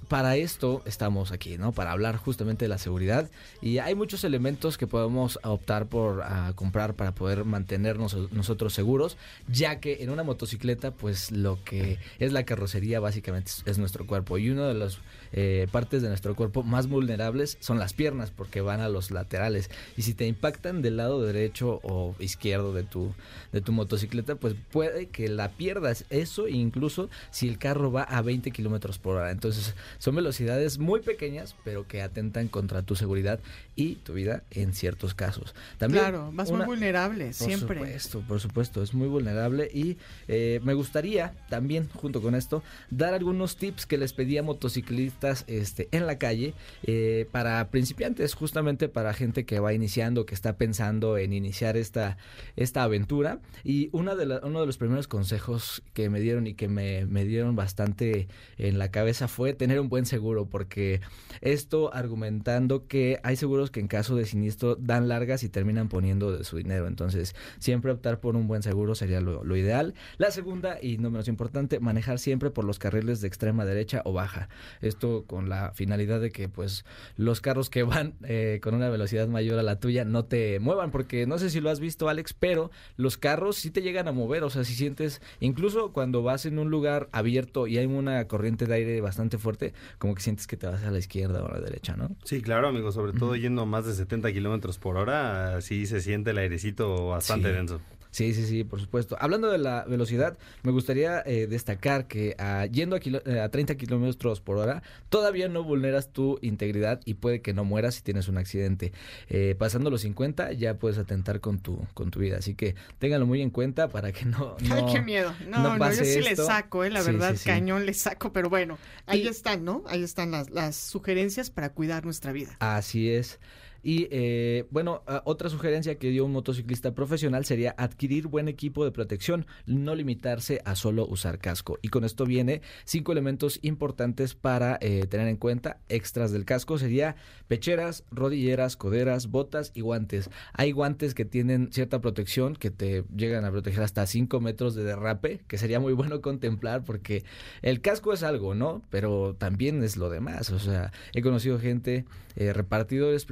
Speaker 16: para esto estamos aquí, ¿no? Para hablar justamente de la seguridad y hay muchos elementos que podemos optar por ah, comprar para poder mantenernos nosotros seguros, ya que en una motocicleta, pues lo que es la carrocería básicamente es, es nuestro cuerpo y una de las eh, partes de nuestro cuerpo más vulnerables son las piernas porque van a los laterales y si te impactan del lado derecho o izquierdo de tu de tu motocicleta, pues puede que la pierdas. Eso incluso si el carro va a 20 kilómetros por hora. Entonces son velocidades muy pequeñas, pero que atentan contra tu seguridad y tu vida en ciertos casos. También
Speaker 2: claro, muy
Speaker 16: una-
Speaker 2: vulnerable,
Speaker 16: por
Speaker 2: siempre.
Speaker 16: supuesto, por supuesto, es muy vulnerable y eh, me gustaría también, junto con esto, dar algunos tips que les pedí a motociclistas este, en la calle eh, para principiantes, justamente para gente que va iniciando, que está pensando en iniciar esta, esta aventura. Y una de uno de los primeros consejos que me dieron y que me, me dieron bastante en la cabeza fue tener un buen seguro, porque esto argumentando que hay seguros que en caso de siniestro dan largas y terminan poniendo de su dinero. Entonces, siempre optar por un buen seguro sería lo, lo ideal. La segunda, y no menos importante, manejar siempre por los carriles de extrema derecha o baja. Esto con la finalidad de que, pues, los carros que van [laughs] eh, con una velocidad mayor a la tuya no te muevan, porque no sé si lo has visto, Alex, pero los carros sí te llegan a mover. O sea, si sientes, incluso cuando vas en un lugar abierto y hay una corriente de aire bastante fuerte, como que sientes que te vas a la izquierda o a la derecha, ¿no?
Speaker 9: Sí, claro, amigo, sobre todo yendo más de 70 kilómetros por hora, sí se siente el airecito bastante
Speaker 16: Sí.
Speaker 9: denso.
Speaker 16: Sí, sí, sí, por supuesto. Hablando de la velocidad, me gustaría eh, destacar que ah, yendo a, kilo- eh, a 30 kilómetros por hora, todavía no vulneras tu integridad y puede que no mueras si tienes un accidente. Eh, pasando los 50 ya puedes atentar con tu, con tu vida. Así que ténganlo muy en cuenta para que no. [laughs]
Speaker 2: Ay,
Speaker 16: no-
Speaker 2: qué miedo. No, no, yo
Speaker 16: pase
Speaker 2: sí le
Speaker 16: esto.
Speaker 2: saco, eh, la
Speaker 16: Sí,
Speaker 2: verdad,
Speaker 16: sí, sí.
Speaker 2: cañón le saco, pero bueno, ahí están, ¿no? Ahí están las, las sugerencias para cuidar nuestra vida.
Speaker 16: Así es. Y eh, bueno, ah, otra sugerencia que dio un motociclista profesional sería adquirir buen equipo de protección, no limitarse a solo usar casco. Y con esto viene cinco elementos importantes para eh, tener en cuenta. Extras del casco sería pecheras, rodilleras, coderas, botas y guantes. Hay guantes que tienen cierta protección que te llegan a proteger hasta 5 metros de derrape, que sería muy bueno contemplar porque el casco es algo, ¿no? Pero también es lo demás. O sea, he conocido gente, eh, repartidores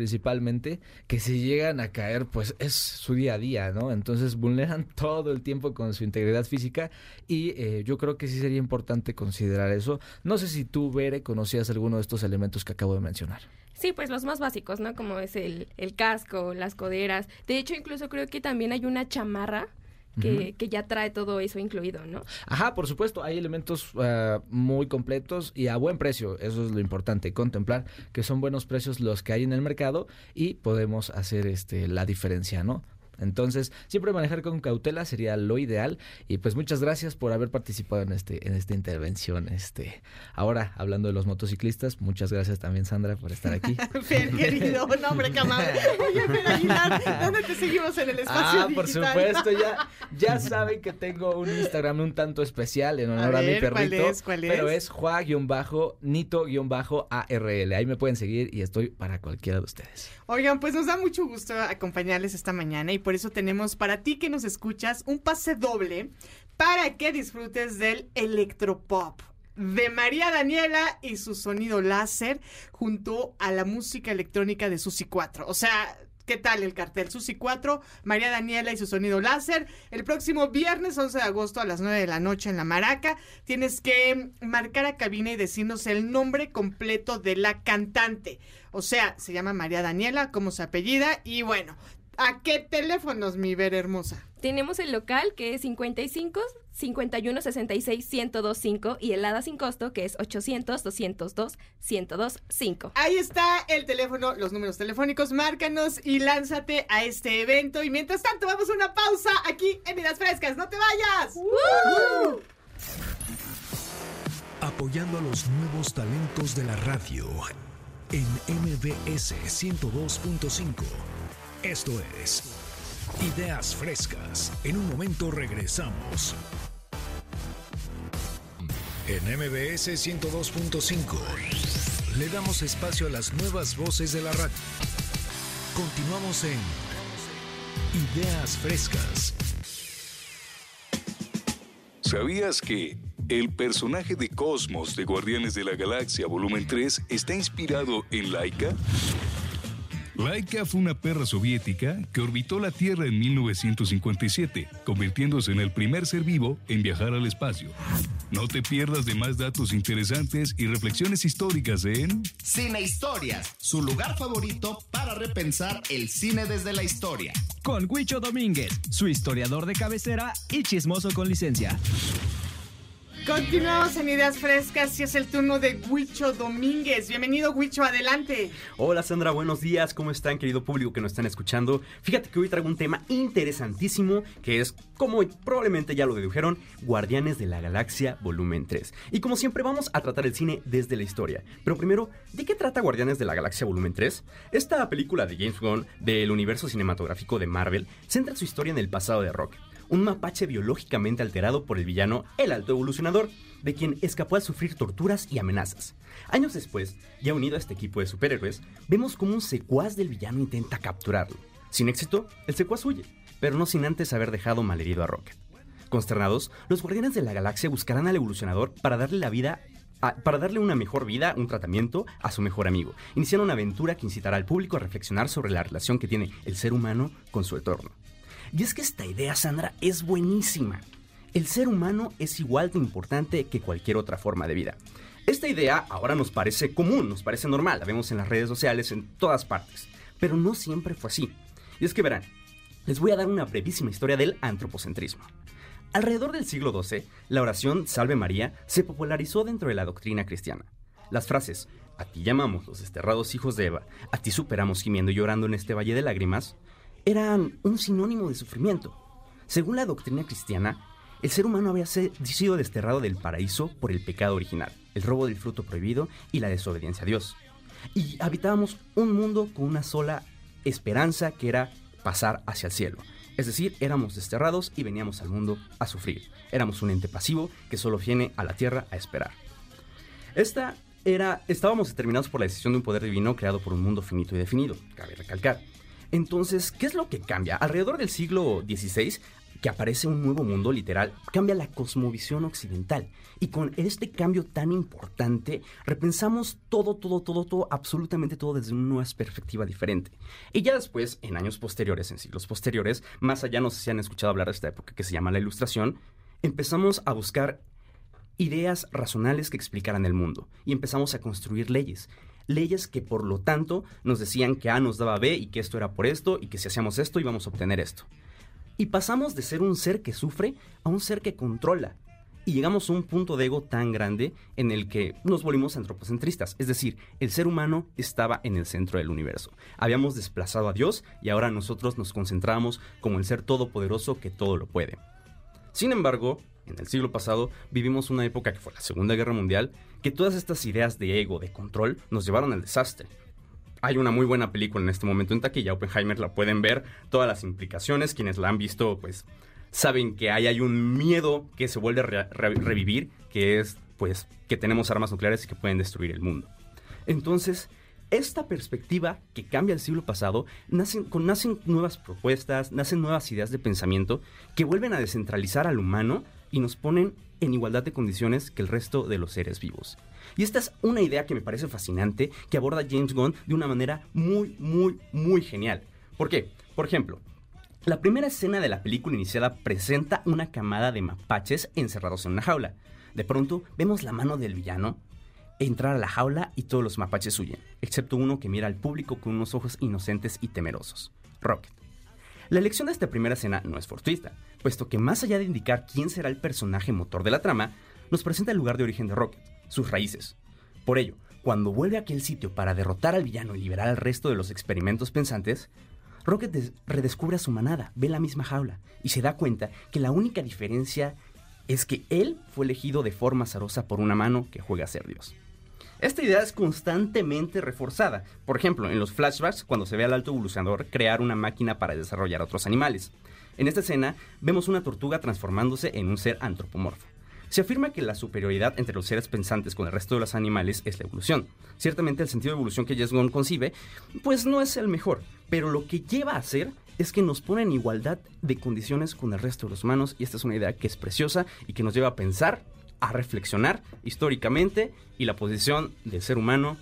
Speaker 16: que si llegan a caer, pues es su día a día, ¿no? Entonces vulneran [laughs] todo el tiempo con su integridad física y eh, yo creo que sí sería importante considerar eso. No sé si tú, Bere, conocías alguno de estos elementos que acabo de mencionar.
Speaker 12: Sí, pues los más básicos, ¿no? Como es el, el casco, las coderas. De hecho, incluso creo que también hay una chamarra que, que ya trae todo eso incluido, ¿no?
Speaker 16: Ajá, por supuesto, hay elementos ah, muy completos y a buen precio. Eso es lo importante, contemplar que son buenos precios los que hay en el mercado y podemos hacer este la diferencia, ¿no? Entonces, siempre manejar con cautela sería lo ideal. Y pues muchas gracias por haber participado en este, en esta intervención. Este, ahora, hablando de los motociclistas, muchas gracias también, Sandra, por estar aquí. [laughs]
Speaker 2: Fer, querido, no, hombre. Oye, Fer Aguilar, ¿dónde te seguimos en el espacio
Speaker 16: Ah, por
Speaker 2: digital?
Speaker 16: supuesto, ya, ya saben que tengo un Instagram un tanto especial en honor a, mi
Speaker 2: ver, ¿cuál
Speaker 16: perrito.
Speaker 2: es? ¿Cuál
Speaker 16: Pero
Speaker 2: es?
Speaker 16: es Jua-Nito-ARL. Ahí me pueden seguir y estoy para cualquiera de ustedes.
Speaker 2: Oigan, pues nos da mucho gusto acompañarles esta mañana y por eso tenemos para ti que nos escuchas un pase doble para que disfrutes del electropop de María Daniela y su sonido láser junto a la música electrónica de Susi 4. O sea, ¿Qué tal el cartel? Susi 4, María Daniela y su sonido láser. El próximo viernes 11 de agosto a las 9 de la noche en La Maraca. Tienes que marcar a cabina y decirnos el nombre completo de la cantante. O sea, se llama María Daniela, como su apellida. Y bueno, ¿a qué teléfonos, mi ver hermosa?
Speaker 12: Tenemos el local que es 55 51 66 1025 y el hada sin costo que es 800 202 1025.
Speaker 2: Ahí está el teléfono, los números telefónicos, márcanos y lánzate a este evento. Y mientras tanto, vamos a una pausa aquí en Vidas Frescas. ¡No te vayas!
Speaker 1: Apoyando a los nuevos talentos de la radio en MBS 102.5. Esto es Ideas Frescas. En un momento regresamos. En MBS 102.5 le damos espacio a las nuevas voces de la radio. Continuamos en Ideas Frescas.
Speaker 7: ¿Sabías que el personaje de Cosmos de Guardianes de la Galaxia Volumen 3 está inspirado en Laika? Laika fue una perra soviética que orbitó la Tierra en 1957, convirtiéndose en el primer ser vivo en viajar al espacio. No te pierdas de más datos interesantes y reflexiones históricas en
Speaker 17: Cine Historias, su lugar favorito para repensar el cine desde la historia.
Speaker 6: Con Huicho Domínguez, su historiador de cabecera y chismoso con licencia.
Speaker 2: Continuamos en Ideas Frescas y es el turno de Huicho Domínguez. Bienvenido, Huicho, adelante.
Speaker 18: Hola, Sandra, buenos días. ¿Cómo están, querido público que nos están escuchando? Fíjate que hoy traigo un tema interesantísimo que es, como probablemente ya lo dedujeron, Guardianes de la Galaxia Volumen 3. Y como siempre, vamos a tratar el cine desde la historia. Pero primero, ¿de qué trata Guardianes de la Galaxia Volumen 3? Esta película de James Gunn del universo cinematográfico de Marvel centra su historia en el pasado de Rock un mapache biológicamente alterado por el villano El Alto Evolucionador, de quien escapó al sufrir torturas y amenazas. Años después, ya unido a este equipo de superhéroes, vemos cómo un secuaz del villano intenta capturarlo. Sin éxito, el secuaz huye, pero no sin antes haber dejado malherido a Rocket. Consternados, los guardianes de la galaxia buscarán al evolucionador para darle la vida para darle una mejor vida, un tratamiento a su mejor amigo. Inician una aventura que incitará al público a reflexionar sobre la relación que tiene el ser humano con su entorno. Y es que esta idea, Sandra, es buenísima. El ser humano es igual de importante que cualquier otra forma de vida. Esta idea ahora nos parece común, nos parece normal, la vemos en las redes sociales en todas partes, pero no siempre fue así. Y es que verán, les voy a dar una brevísima historia del antropocentrismo. Alrededor del siglo XII, la oración Salve María se popularizó dentro de la doctrina cristiana. Las frases A ti llamamos los desterrados hijos de Eva, a ti superamos gimiendo y llorando en este valle de lágrimas, eran un sinónimo de sufrimiento. Según la doctrina cristiana, el ser humano había sido desterrado del paraíso por el pecado original, el robo del fruto prohibido y la desobediencia a Dios. Y habitábamos un mundo con una sola esperanza que era pasar hacia el cielo. Es decir, éramos desterrados y veníamos al mundo a sufrir. Éramos un ente pasivo que solo viene a la tierra a esperar. Esta era, estábamos determinados por la decisión de un poder divino creado por un mundo finito y definido, cabe recalcar. Entonces, ¿qué es lo que cambia? Alrededor del siglo XVI, que aparece un nuevo mundo literal, cambia la cosmovisión occidental. Y con este cambio tan importante, repensamos todo, todo, todo, todo, absolutamente todo desde una perspectiva diferente. Y ya después, en años posteriores, en siglos posteriores, más allá no sé si han escuchado hablar de esta época que se llama la Ilustración, empezamos a buscar ideas racionales que explicaran el mundo y empezamos a construir leyes leyes que por lo tanto nos decían que A nos daba B y que esto era por esto y que si hacíamos esto íbamos a obtener esto. Y pasamos de ser un ser que sufre a un ser que controla. Y llegamos a un punto de ego tan grande en el que nos volvimos antropocentristas. Es decir, el ser humano estaba en el centro del universo. Habíamos desplazado a Dios y ahora nosotros nos concentramos como el ser todopoderoso que todo lo puede. Sin embargo, en el siglo pasado vivimos una época que fue la Segunda Guerra Mundial, que todas estas ideas de ego, de control, nos llevaron al desastre. Hay una muy buena película en este momento en taquilla, Oppenheimer la pueden ver, todas las implicaciones, quienes la han visto pues saben que ahí hay un miedo que se vuelve a revivir, que es pues que tenemos armas nucleares y que pueden destruir el mundo. Entonces, esta perspectiva que cambia el siglo pasado, nacen, con, nacen nuevas propuestas, nacen nuevas ideas de pensamiento que vuelven a descentralizar al humano y nos ponen en igualdad de condiciones que el resto de los seres vivos. Y esta es una idea que me parece fascinante, que aborda James Gunn de una manera muy, muy, muy genial. ¿Por qué? Por ejemplo, la primera escena de la película iniciada presenta una camada de mapaches encerrados en una jaula. De pronto vemos la mano del villano entrar a la jaula y todos los mapaches huyen, excepto uno que mira al público con unos ojos inocentes y temerosos, Rocket. La elección de esta primera escena no es fortuita, puesto que más allá de indicar quién será el personaje motor de la trama, nos presenta el lugar de origen de Rocket, sus raíces. Por ello, cuando vuelve a aquel sitio para derrotar al villano y liberar al resto de los experimentos pensantes, Rocket des- redescubre a su manada, ve la misma jaula y se da cuenta que la única diferencia es que él fue elegido de forma azarosa por una mano que juega a ser Dios. Esta idea es constantemente reforzada. Por ejemplo, en los flashbacks, cuando se ve al alto evolucionador crear una máquina para desarrollar otros animales. En esta escena, vemos una tortuga transformándose en un ser antropomorfo. Se afirma que la superioridad entre los seres pensantes con el resto de los animales es la evolución. Ciertamente el sentido de evolución que Jess Gunn concibe, pues no es el mejor, pero lo que lleva a hacer es que nos pone en igualdad de condiciones con el resto de los humanos y esta es una idea que es preciosa y que nos lleva a pensar, a reflexionar históricamente y la posición del ser humano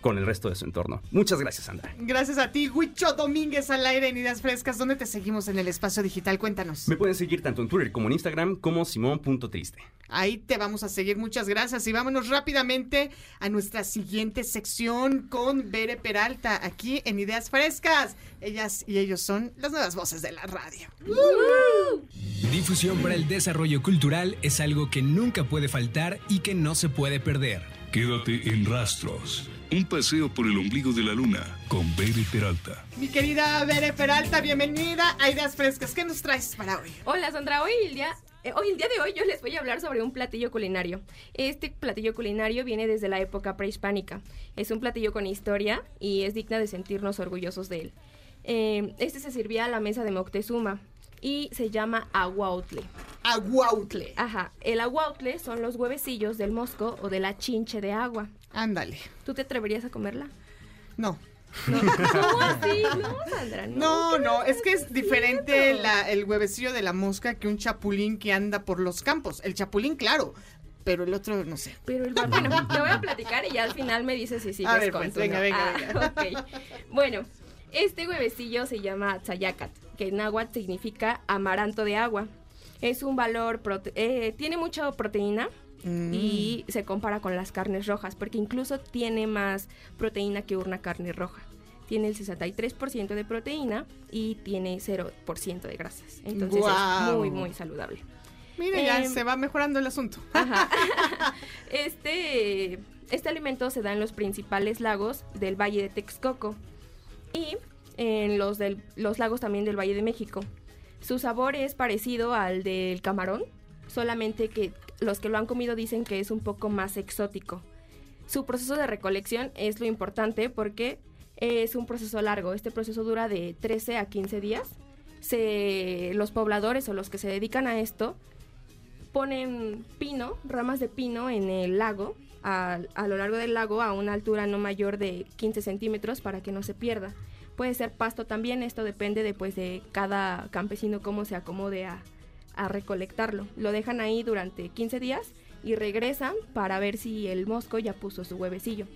Speaker 18: con el resto de su entorno. Muchas gracias, Sandra.
Speaker 2: Gracias a ti, Huicho Domínguez al aire en Ideas Frescas. ¿Dónde te seguimos en el espacio digital? Cuéntanos.
Speaker 18: Me pueden seguir tanto en Twitter como en Instagram como simón.triste.
Speaker 2: Ahí te vamos a seguir. Muchas gracias. Y vámonos rápidamente a nuestra siguiente sección con Bere Peralta, aquí en Ideas Frescas. Ellas y ellos son las nuevas voces de la radio.
Speaker 15: Difusión para el desarrollo cultural es algo que nunca puede faltar y que no se puede perder.
Speaker 1: Quédate en Rastros. Un paseo por el ombligo de la luna con Bere Peralta.
Speaker 2: Mi querida Bere Peralta, bienvenida a Ideas Frescas. ¿Qué nos traes para hoy?
Speaker 12: Hola Sandra, hoy el día eh, hoy el día de hoy yo les voy a hablar sobre un platillo culinario. Este platillo culinario viene desde la época prehispánica. Es un platillo con historia y es digna de sentirnos orgullosos de él. Eh, este se servía a la mesa de Moctezuma y se llama aguautle.
Speaker 2: Aguautle.
Speaker 12: Ajá. El aguautle son los huevecillos del mosco o de la chinche de agua.
Speaker 2: Ándale.
Speaker 12: ¿Tú te atreverías a comerla?
Speaker 2: No. [laughs]
Speaker 12: ¿Cómo así? No, Sandra, no.
Speaker 2: No, no, es que es diferente la- el huevecillo de la mosca que un chapulín que anda por los campos. El chapulín, claro, pero el otro no sé.
Speaker 12: Pero el bueno, te voy a platicar y ya al final me dices si sigues
Speaker 2: A ver,
Speaker 12: con
Speaker 2: pues,
Speaker 12: tu
Speaker 2: venga,
Speaker 12: no.
Speaker 2: venga,
Speaker 12: Ah, ok. Bueno, este huevecillo se llama tzayacat, que en náhuatl significa amaranto de agua. Es un valor, prote- eh, tiene mucha proteína
Speaker 2: Mm.
Speaker 12: y se compara con las carnes rojas, porque incluso tiene más proteína que una carne roja. Tiene el 63% de proteína y tiene 0% de grasas. Entonces es muy, muy saludable.
Speaker 2: Mira, ya
Speaker 12: Em,
Speaker 2: se va mejorando el asunto. [laughs]
Speaker 12: Este, este alimento se da en los principales lagos del Valle de Texcoco y en los, del- los lagos también del Valle de México. Su sabor es parecido al del camarón, solamente que los que lo han comido dicen que es un poco más exótico. Su proceso de recolección es lo importante porque es un proceso largo. Este proceso dura de 13 a 15 días. Los pobladores o los que se dedican a esto ponen pino, ramas de pino en el lago, a, a lo largo del lago a una altura no mayor de 15 centímetros para que no se pierda. Puede ser pasto también, esto depende de, pues, de cada campesino cómo se acomode a, a recolectarlo. Lo dejan ahí durante 15 días y regresan para ver si el mosco ya puso su huevecillo.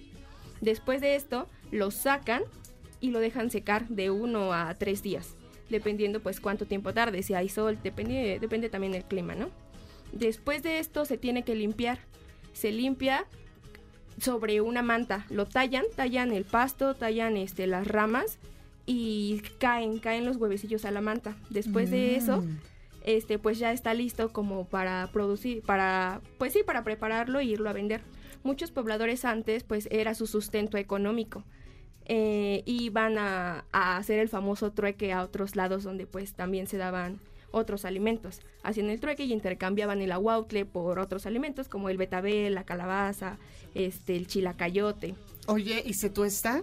Speaker 12: Después de esto, lo sacan y lo dejan secar de uno a tres días, dependiendo pues cuánto tiempo tarde, si hay sol, depende, depende también del clima, ¿no? Después de esto se tiene que limpiar. Se limpia sobre una manta. Lo tallan, tallan el pasto, tallan este, las ramas y caen, caen los huevecillos a la manta. Después de eso,
Speaker 2: Mm.
Speaker 12: Este, pues ya está listo como para producir, para, pues sí, para prepararlo e irlo a vender. Muchos pobladores antes, pues era su sustento económico. Eh, y van a, a hacer el famoso trueque a otros lados donde pues también se daban otros alimentos. Hacían el trueque y intercambiaban el aguautle por otros alimentos como el betabel, la calabaza, este, el chilacayote.
Speaker 2: Oye, ¿y se tuesta?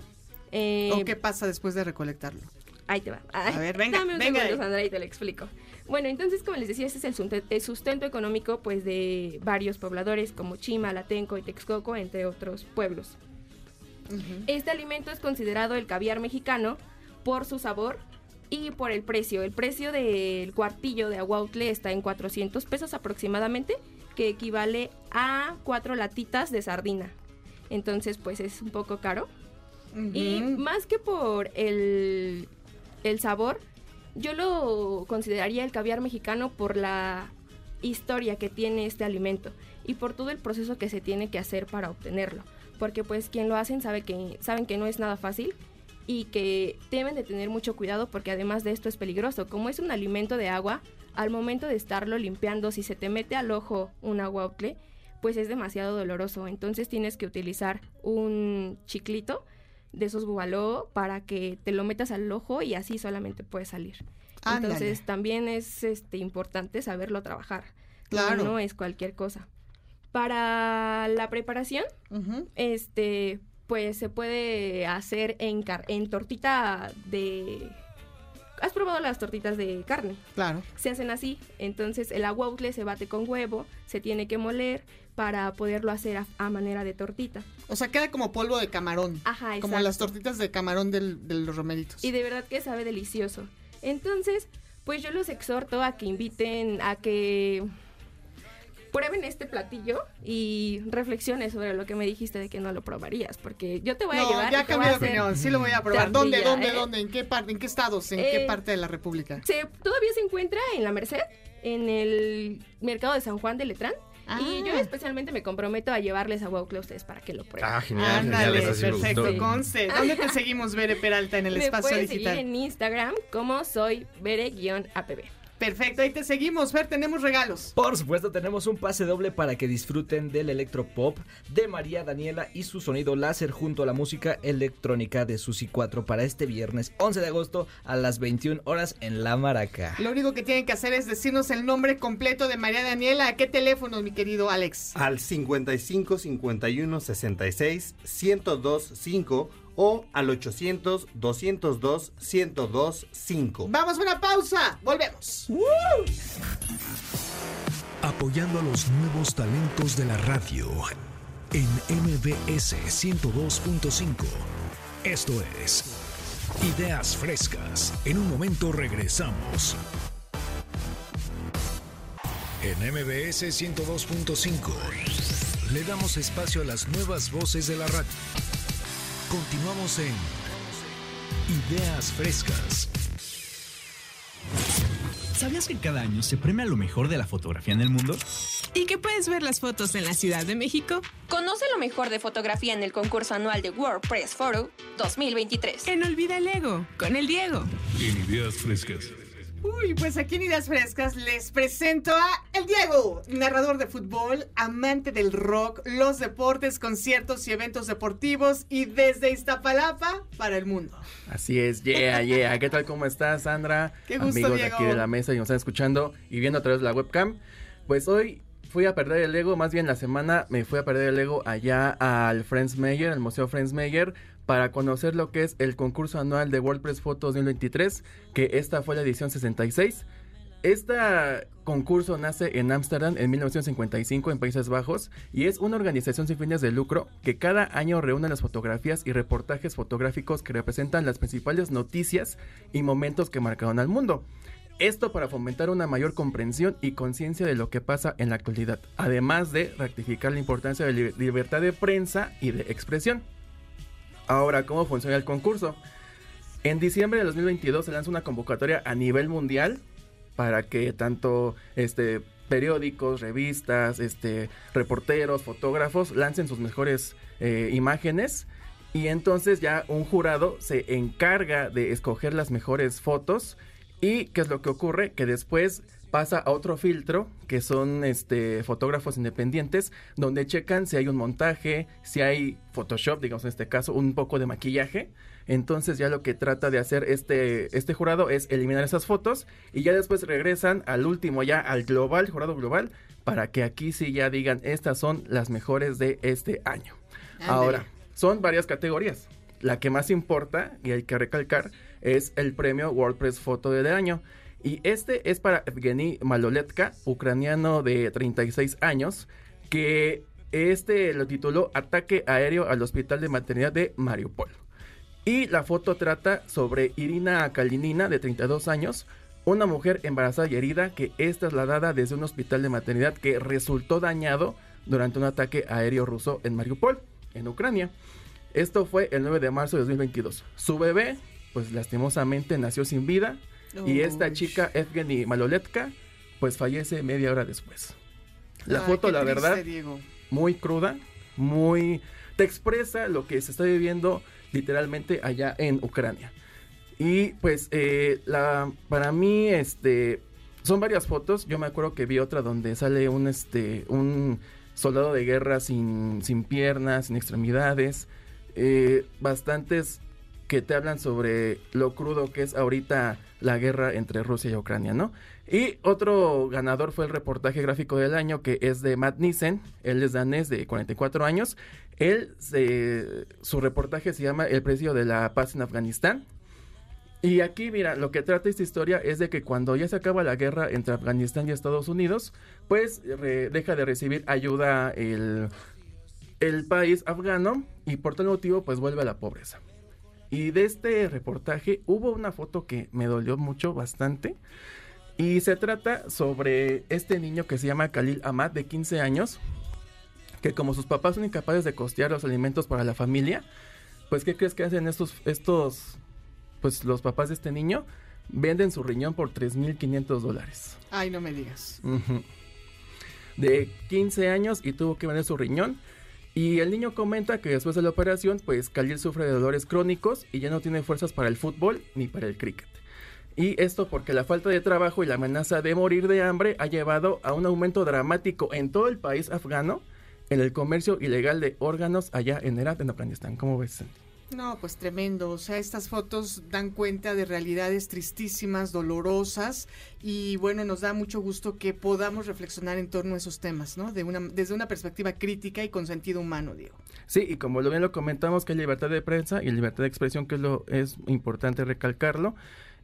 Speaker 12: Eh,
Speaker 2: ¿O qué pasa después de recolectarlo?
Speaker 12: Ahí te va.
Speaker 2: A ver, venga,
Speaker 12: Dame un
Speaker 2: venga.
Speaker 12: segundo, Sandra, y te lo explico. Bueno, entonces, como les decía, este es el, sustento económico pues de varios pobladores como Chima, Latenco y Texcoco, entre otros pueblos. Este alimento es considerado el caviar mexicano por su sabor y por el precio. El precio del cuartillo de aguautle está en 400 pesos aproximadamente, que equivale a cuatro latitas de sardina. Entonces, pues es un poco caro. Y más que por el el sabor, yo lo consideraría el caviar mexicano por la historia que tiene este alimento y por todo el proceso que se tiene que hacer para obtenerlo. Porque pues quien lo hacen sabe que, saben que no es nada fácil y que deben de tener mucho cuidado porque además de esto es peligroso. Como es un alimento de agua, al momento de estarlo limpiando, si se te mete al ojo un aguautle, pues es demasiado doloroso. Entonces tienes que utilizar un chiclito de esos bubaló para que te lo metas al ojo y así solamente puede salir.
Speaker 2: Ándale.
Speaker 12: Entonces también es este importante saberlo trabajar.
Speaker 2: Claro.
Speaker 12: No es cualquier cosa. Para la preparación, este, pues se puede hacer en, car- en tortita de... ¿Has probado las tortitas de carne?
Speaker 2: Claro.
Speaker 12: Se hacen así, entonces el aguautle se bate con huevo, se tiene que moler para poderlo hacer a, a manera de tortita.
Speaker 2: O sea, queda como polvo de camarón.
Speaker 12: Ajá,
Speaker 2: Como
Speaker 12: exacto.
Speaker 2: las tortitas de camarón del- de los romeritos.
Speaker 12: Y de verdad que sabe delicioso. Entonces, pues yo los exhorto a que inviten, a que prueben este platillo y reflexionen sobre lo que me dijiste de que no lo probarías, porque yo te voy a
Speaker 2: no,
Speaker 12: llevar.
Speaker 2: ya
Speaker 12: a
Speaker 2: cambié de opinión. Sí lo voy a probar. ¿Dónde,
Speaker 12: trampilla,
Speaker 2: dónde,
Speaker 12: ¿eh?
Speaker 2: dónde? ¿En qué parte? ¿En qué estados? ¿En qué
Speaker 12: Eh,
Speaker 2: parte de la República?
Speaker 12: Se, todavía se encuentra en la Merced, en el mercado de San Juan de Letrán. Y yo especialmente me comprometo a llevarles a Waucle a ustedes para que lo prueben.
Speaker 8: Ah, genial,
Speaker 2: Ándale,
Speaker 8: sí
Speaker 2: perfecto, conste. ¿Dónde te seguimos, Bere Peralta, en el [laughs]
Speaker 12: me
Speaker 2: espacio
Speaker 12: puedes
Speaker 2: digital?
Speaker 12: seguir en Instagram como soy bere-apb.
Speaker 2: Perfecto, ahí te seguimos. Ver, tenemos regalos.
Speaker 16: Por supuesto, tenemos un pase doble para que disfruten del electropop de María Daniela y su sonido láser junto a la música electrónica de Susi 4 para este viernes 11 de agosto a las 21 horas en La Maraca.
Speaker 2: Lo único que tienen que hacer es decirnos el nombre completo de María Daniela. ¿A qué teléfono, mi querido Alex?
Speaker 9: Al 55 51 66 1025 5 o al 800 202 1025.
Speaker 2: Vamos a una pausa. Volvemos.
Speaker 1: Apoyando a los nuevos talentos de la radio en MBS 102.5. Esto es Ideas Frescas. En un momento regresamos. En MBS 102.5 le damos espacio a las nuevas voces de la radio. Continuamos en Ideas Frescas.
Speaker 19: ¿Sabías que cada año se premia lo mejor de la fotografía en el mundo?
Speaker 5: ¿Y que puedes ver las fotos en la Ciudad de México?
Speaker 11: Conoce lo mejor de fotografía en el concurso anual de WordPress Photo 2023.
Speaker 5: En Olvida el Ego, con el Diego.
Speaker 1: En Ideas Frescas.
Speaker 2: Uy, pues aquí en Ideas Frescas les presento a El Diego, narrador de fútbol, amante del rock, los deportes, conciertos y eventos deportivos y desde Iztapalapa para el mundo.
Speaker 8: Así es, yeah, yeah. ¿Qué tal? ¿Cómo estás, Sandra?
Speaker 2: Qué gusto,
Speaker 8: Amigos de
Speaker 2: Diego.
Speaker 8: aquí de la mesa y nos están escuchando y viendo a través de la webcam. Pues hoy fui a perder el Lego, más bien la semana me fui a perder el Lego allá al Friends Mayer, al Museo Friends Mayer, para conocer lo que es el concurso anual de WordPress Photo 2023, que esta fue la edición 66. Este concurso nace en Ámsterdam en 1955 en Países Bajos y es una organización sin fines de lucro que cada año reúne las fotografías y reportajes fotográficos que representan las principales noticias y momentos que marcaron al mundo. Esto para fomentar una mayor comprensión y conciencia de lo que pasa en la actualidad, además de rectificar la importancia de la libertad de prensa y de expresión. Ahora, ¿cómo funciona el concurso? En diciembre de 2022 se lanza una convocatoria a nivel mundial para que tanto este periódicos, revistas, este reporteros, fotógrafos lancen sus mejores eh, imágenes y entonces ya un jurado se encarga de escoger las mejores fotos y qué es lo que ocurre que después pasa a otro filtro que son este fotógrafos independientes donde checan si hay un montaje, si hay Photoshop, digamos en este caso, un poco de maquillaje. Entonces ya lo que trata de hacer este, este jurado es eliminar esas fotos y ya después regresan al último, ya al global, jurado global, para que aquí sí ya digan estas son las mejores de este año. Ahora, son varias categorías. La que más importa, y hay que recalcar, es el premio WordPress Foto del año. Y este es para Evgeny Maloletka, ucraniano de 36 años, que este lo tituló Ataque aéreo al hospital de maternidad de Mariupol. Y la foto trata sobre Irina Kalinina, de 32 años, una mujer embarazada y herida que es trasladada desde un hospital de maternidad que resultó dañado durante un ataque aéreo ruso en Mariupol, en Ucrania. Esto fue el 9 de marzo de 2022. Su bebé pues lastimosamente nació sin vida. Y esta chica, Evgeny Maloletka, pues fallece media hora después. La
Speaker 2: Ay,
Speaker 8: foto, la
Speaker 2: triste,
Speaker 8: verdad,
Speaker 2: Diego.
Speaker 8: muy cruda, muy... te expresa lo que se está viviendo literalmente allá en Ucrania. Y pues eh, la, para mí, este, son varias fotos. Yo me acuerdo que vi otra donde sale un, este, un soldado de guerra sin, sin piernas, sin extremidades. Eh, bastantes que te hablan sobre lo crudo que es ahorita la guerra entre Rusia y Ucrania, ¿no? Y otro ganador fue el reportaje gráfico del año, que es de Matt Nissen. Él es danés de 44 años. Él, se- su reportaje se llama El precio de la paz en Afganistán. Y aquí, mira, lo que trata esta historia es de que cuando ya se acaba la guerra entre Afganistán y Estados Unidos, pues deja de recibir ayuda el, el país afgano y por tal motivo pues vuelve a la pobreza. Y de este reportaje hubo una foto que me dolió mucho, bastante. Y se trata sobre este niño que se llama Khalil Ahmad, de 15 años, que como sus papás son incapaces de costear los alimentos para la familia, pues ¿qué crees que hacen estos, estos, pues los papás de este niño? Venden su riñón por 3.500 dólares.
Speaker 2: Ay, no me digas.
Speaker 8: De 15 años y tuvo que vender su riñón. Y el niño comenta que después de la operación, pues Khalil sufre de dolores crónicos y ya no tiene fuerzas para el fútbol ni para el cricket. Y esto porque la falta de trabajo y la amenaza de morir de hambre ha llevado a un aumento dramático en todo el país afgano en el comercio ilegal de órganos allá en Herat, en Afganistán. ¿Cómo ves? Sandy?
Speaker 2: No, pues tremendo. O sea, estas fotos dan cuenta de realidades tristísimas, dolorosas, y bueno, nos da mucho gusto que podamos reflexionar en torno a esos temas, ¿no? De una, desde una perspectiva crítica y con sentido humano, Diego.
Speaker 8: Sí, y como lo bien lo comentamos, que hay libertad de prensa y libertad de expresión, que es lo es importante recalcarlo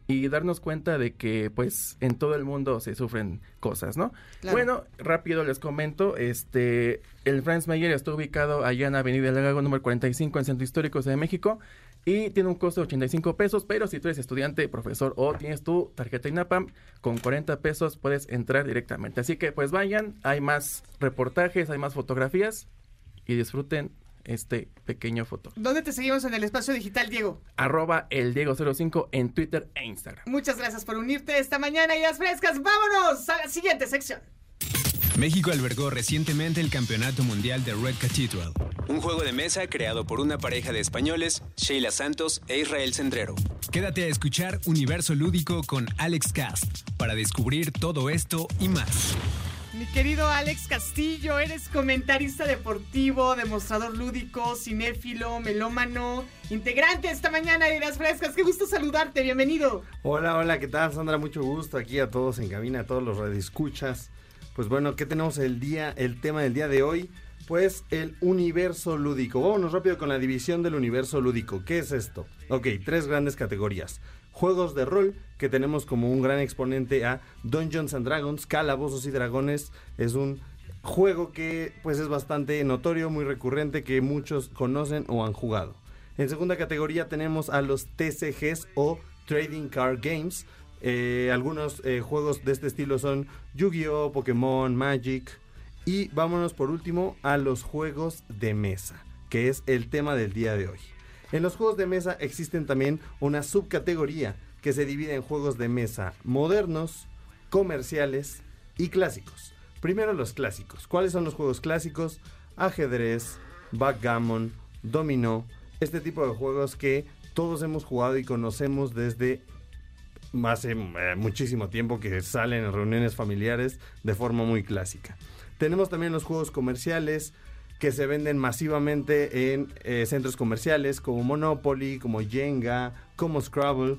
Speaker 8: y darnos cuenta de que pues en todo el mundo se sufren cosas, ¿no?
Speaker 2: Claro.
Speaker 8: Bueno, rápido les comento, este el Franz Mayer está ubicado allá en Avenida del Lago número 45 en Centro Histórico de México y tiene un costo de 85 pesos, pero si tú eres estudiante, profesor o tienes tu tarjeta INAPAM, con 40 pesos puedes entrar directamente. Así que pues vayan, hay más reportajes, hay más fotografías y disfruten este pequeño foto.
Speaker 2: ¿Dónde te seguimos en el espacio digital, Diego?
Speaker 8: Arroba el Diego05 en Twitter e Instagram.
Speaker 2: Muchas gracias por unirte esta mañana, Ideas Frescas. ¡Vámonos a la siguiente sección!
Speaker 15: México albergó recientemente el Campeonato Mundial de Red Cathedral, un juego de mesa creado por una pareja de españoles, Sheila Santos e Israel Cendrero. Quédate a escuchar Universo Lúdico con Alex Cast para descubrir todo esto y más.
Speaker 2: Mi querido Alex Castillo, eres comentarista deportivo, demostrador lúdico, cinéfilo, melómano, integrante esta mañana de Ideas Frescas. Qué gusto saludarte, bienvenido.
Speaker 9: Hola, hola, ¿qué tal, Sandra? Mucho gusto aquí a todos en cabina, a todos los radioescuchas. Pues bueno, ¿qué tenemos el día, el tema del día de hoy? Pues el universo lúdico. Vámonos rápido con la división del universo lúdico. ¿Qué es esto? Ok, tres grandes categorías. Juegos de rol, que tenemos como un gran exponente a Dungeons and Dragons, Calabozos y Dragones. Es un juego que pues es bastante notorio, muy recurrente, que muchos conocen o han jugado. En segunda categoría tenemos a los TCGs o Trading Card Games. Eh, algunos eh, juegos de este estilo son Yu-Gi-Oh, Pokémon, Magic. Y vámonos por último a los juegos de mesa, que es el tema del día de hoy. En los juegos de mesa existen también una subcategoría que se divide en juegos de mesa modernos, comerciales y clásicos. Primero los clásicos. ¿Cuáles son los juegos clásicos? Ajedrez, backgammon, dominó, este tipo de juegos que todos hemos jugado y conocemos desde hace eh, muchísimo tiempo que salen en reuniones familiares de forma muy clásica. Tenemos también los juegos comerciales que se venden masivamente en eh, centros comerciales como Monopoly, como Jenga, como Scrabble.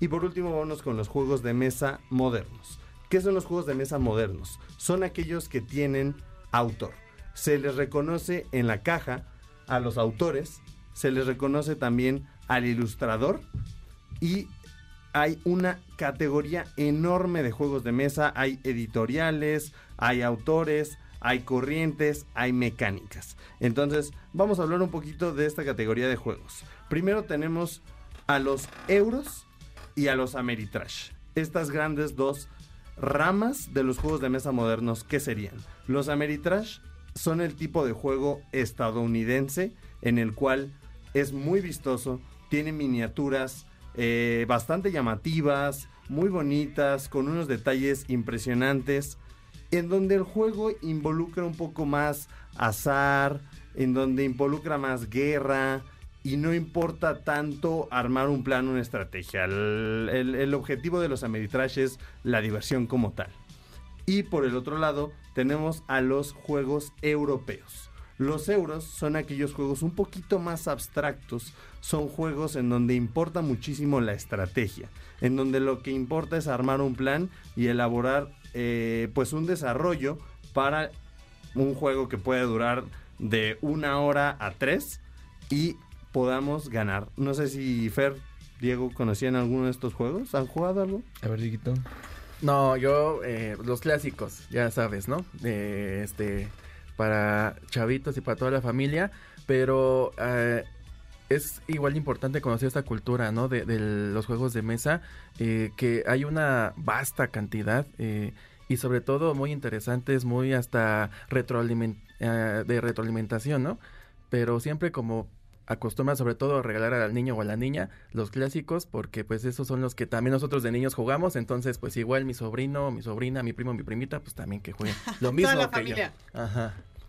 Speaker 9: Y por último vamos con los juegos de mesa modernos. ¿Qué son los juegos de mesa modernos? Son aquellos que tienen autor. Se les reconoce en la caja a los autores, se les reconoce también al ilustrador y hay una categoría enorme de juegos de mesa. Hay editoriales, hay autores, hay corrientes, hay mecánicas. Entonces, vamos a hablar un poquito de esta categoría de juegos. Primero tenemos a los euros y a los Ameritrash. Estas grandes dos ramas de los juegos de mesa modernos, ¿qué serían? Los Ameritrash son el tipo de juego estadounidense en el cual es muy vistoso, tiene miniaturas eh, bastante llamativas, muy bonitas, con unos detalles impresionantes, en donde el juego involucra un poco más azar, en donde involucra más guerra y no importa tanto armar un plan, una estrategia. El, el- el objetivo de los Ameritrash es la diversión como tal. Y por el otro lado tenemos a los juegos europeos. Los euros son aquellos juegos un poquito más abstractos, son juegos en donde importa muchísimo la estrategia, en donde lo que importa es armar un plan y elaborar eh, pues un desarrollo para un juego que puede durar de una hora a tres y podamos ganar. No sé si Fer, Diego, conocían alguno de estos juegos. ¿Han jugado algo?
Speaker 16: A ver, Dieguito.
Speaker 8: No, yo, eh, los clásicos, ya sabes, ¿no? Eh, este, para chavitos y para toda la familia, pero eh, es igual importante conocer esta cultura, ¿no? De, de los juegos de mesa, eh, que hay una vasta cantidad eh, y sobre todo muy interesantes, muy hasta retroaliment eh, de retroalimentación, ¿no? Pero siempre como acostumbra sobre todo a regalar al niño o a la niña los clásicos porque pues esos son los que también nosotros de niños jugamos entonces pues igual mi sobrino mi sobrina mi primo mi primita pues también que jueguen [laughs] lo mismo
Speaker 2: Toda la
Speaker 8: que yo.
Speaker 2: familia.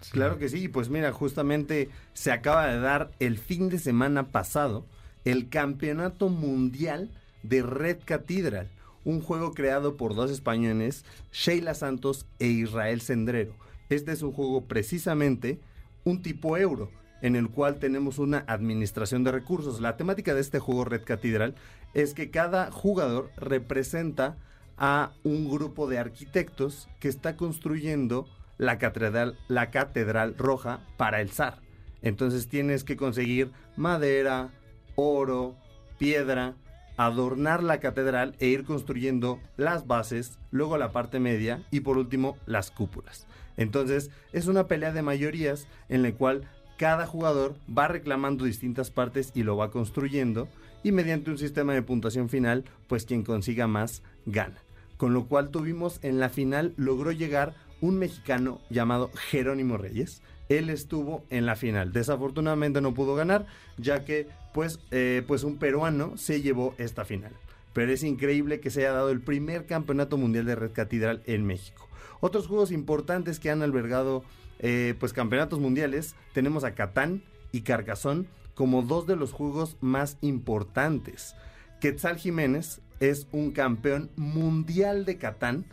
Speaker 9: Claro que sí, pues mira, justamente se acaba de dar el fin de semana pasado el Campeonato Mundial de Red Cathedral, un juego creado por dos españoles, Sheila Santos e Israel Sendrero. Este es un juego precisamente un tipo euro, en el cual tenemos una administración de recursos. La temática de este juego Red Cathedral es que cada jugador representa a un grupo de arquitectos que está construyendo la catedral, la catedral roja para el zar. Entonces tienes que conseguir madera, oro, piedra, adornar la catedral e ir construyendo las bases, luego la parte media y por último las cúpulas. Entonces es una pelea de mayorías en la cual cada jugador va reclamando distintas partes y lo va construyendo y mediante un sistema de puntuación final, pues quien consiga más gana. Con lo cual tuvimos en la final, logró llegar un mexicano llamado Jerónimo Reyes. Él estuvo en la final. Desafortunadamente no pudo ganar, ya que pues, eh, pues un peruano se llevó esta final. Pero es increíble que se haya dado el primer campeonato mundial de Red Catedral en México. Otros juegos importantes que han albergado eh, pues campeonatos mundiales, tenemos a Catán y Carcassonne como dos de los juegos más importantes. Quetzal Jiménez es un campeón mundial de Catán,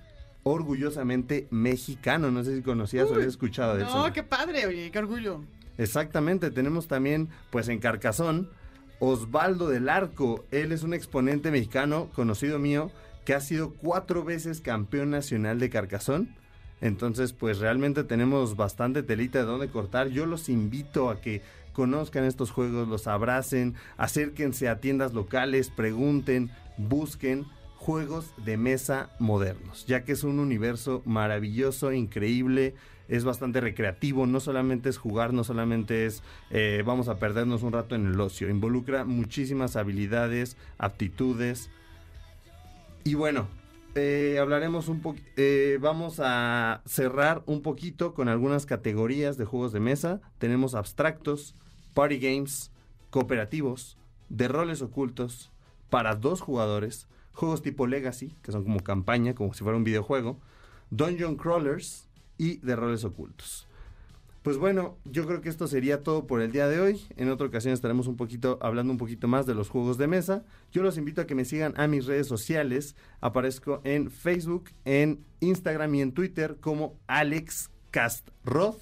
Speaker 9: orgullosamente mexicano. No sé si conocías o habías escuchado de eso.
Speaker 2: No, qué padre, oye, qué orgullo.
Speaker 9: Exactamente, tenemos también, pues en Carcasón, Osvaldo del Arco. Él es un exponente mexicano, conocido mío, que ha sido cuatro veces campeón nacional de Carcasón. Entonces, pues realmente tenemos bastante telita de dónde cortar. Yo los invito a que conozcan estos juegos, los abracen, acérquense a tiendas locales, pregunten, busquen juegos de mesa modernos, ya que es un universo maravilloso, increíble, es bastante recreativo, no solamente es jugar, no solamente es eh, vamos a perdernos un rato en el ocio, involucra muchísimas habilidades, aptitudes. Y bueno, eh, hablaremos un poco, vamos a cerrar un poquito con algunas categorías de juegos de mesa. Tenemos abstractos, party games, cooperativos, de roles ocultos, para dos jugadores, juegos tipo Legacy, que son como campaña, como si fuera un videojuego, Dungeon Crawlers y de roles ocultos. Pues bueno, yo creo que esto sería todo por el día de hoy. En otra ocasión estaremos un poquito hablando un poquito más de los juegos de mesa. Yo los invito a que me sigan a mis redes sociales. Aparezco en Facebook, en Instagram y en Twitter como Alex Castrod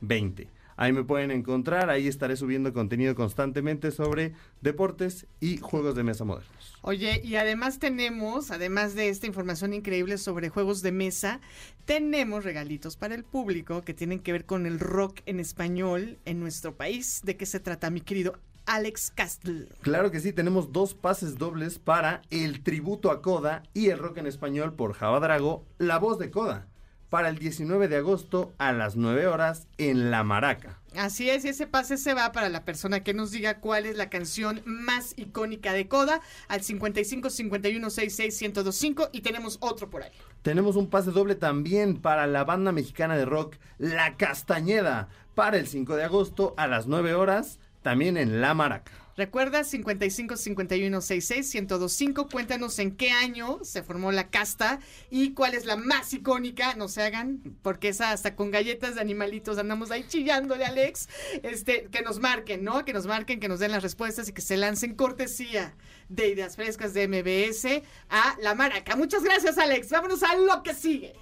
Speaker 9: 20. Ahí me pueden encontrar, ahí estaré subiendo contenido constantemente sobre deportes y juegos de mesa modernos.
Speaker 2: Oye, y además tenemos, además de esta información increíble sobre juegos de mesa, tenemos regalitos para el público que tienen que ver con el rock en español en nuestro país. ¿De qué se trata, mi querido Alex Castle?
Speaker 9: Claro que sí, tenemos dos pases dobles para el tributo a Coda y el rock en español por Java Drago, La Voz de Coda, para el 19 de agosto a las 9 horas en La Maraca.
Speaker 2: Así es, y ese pase se va para la persona que nos diga cuál es la canción más icónica de Coda al 55 51 66 1025 y tenemos otro por ahí.
Speaker 9: Tenemos un pase doble también para la banda mexicana de rock La Castañeda para el 5 de agosto a las 9 horas, también en La Maraca.
Speaker 2: Recuerda 55 51 66 1025. Cuéntanos en qué año se formó la casta y cuál es la más icónica. No se hagan, porque esa hasta con galletas de animalitos andamos ahí chillándole, Alex. Este, que nos marquen, ¿no? Que nos marquen, que nos den las respuestas y que se lancen cortesía de ideas frescas de MBS a la maraca. Muchas gracias, Alex. Vámonos a lo que sigue.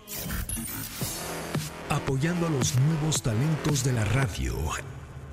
Speaker 1: Apoyando a los nuevos talentos de la radio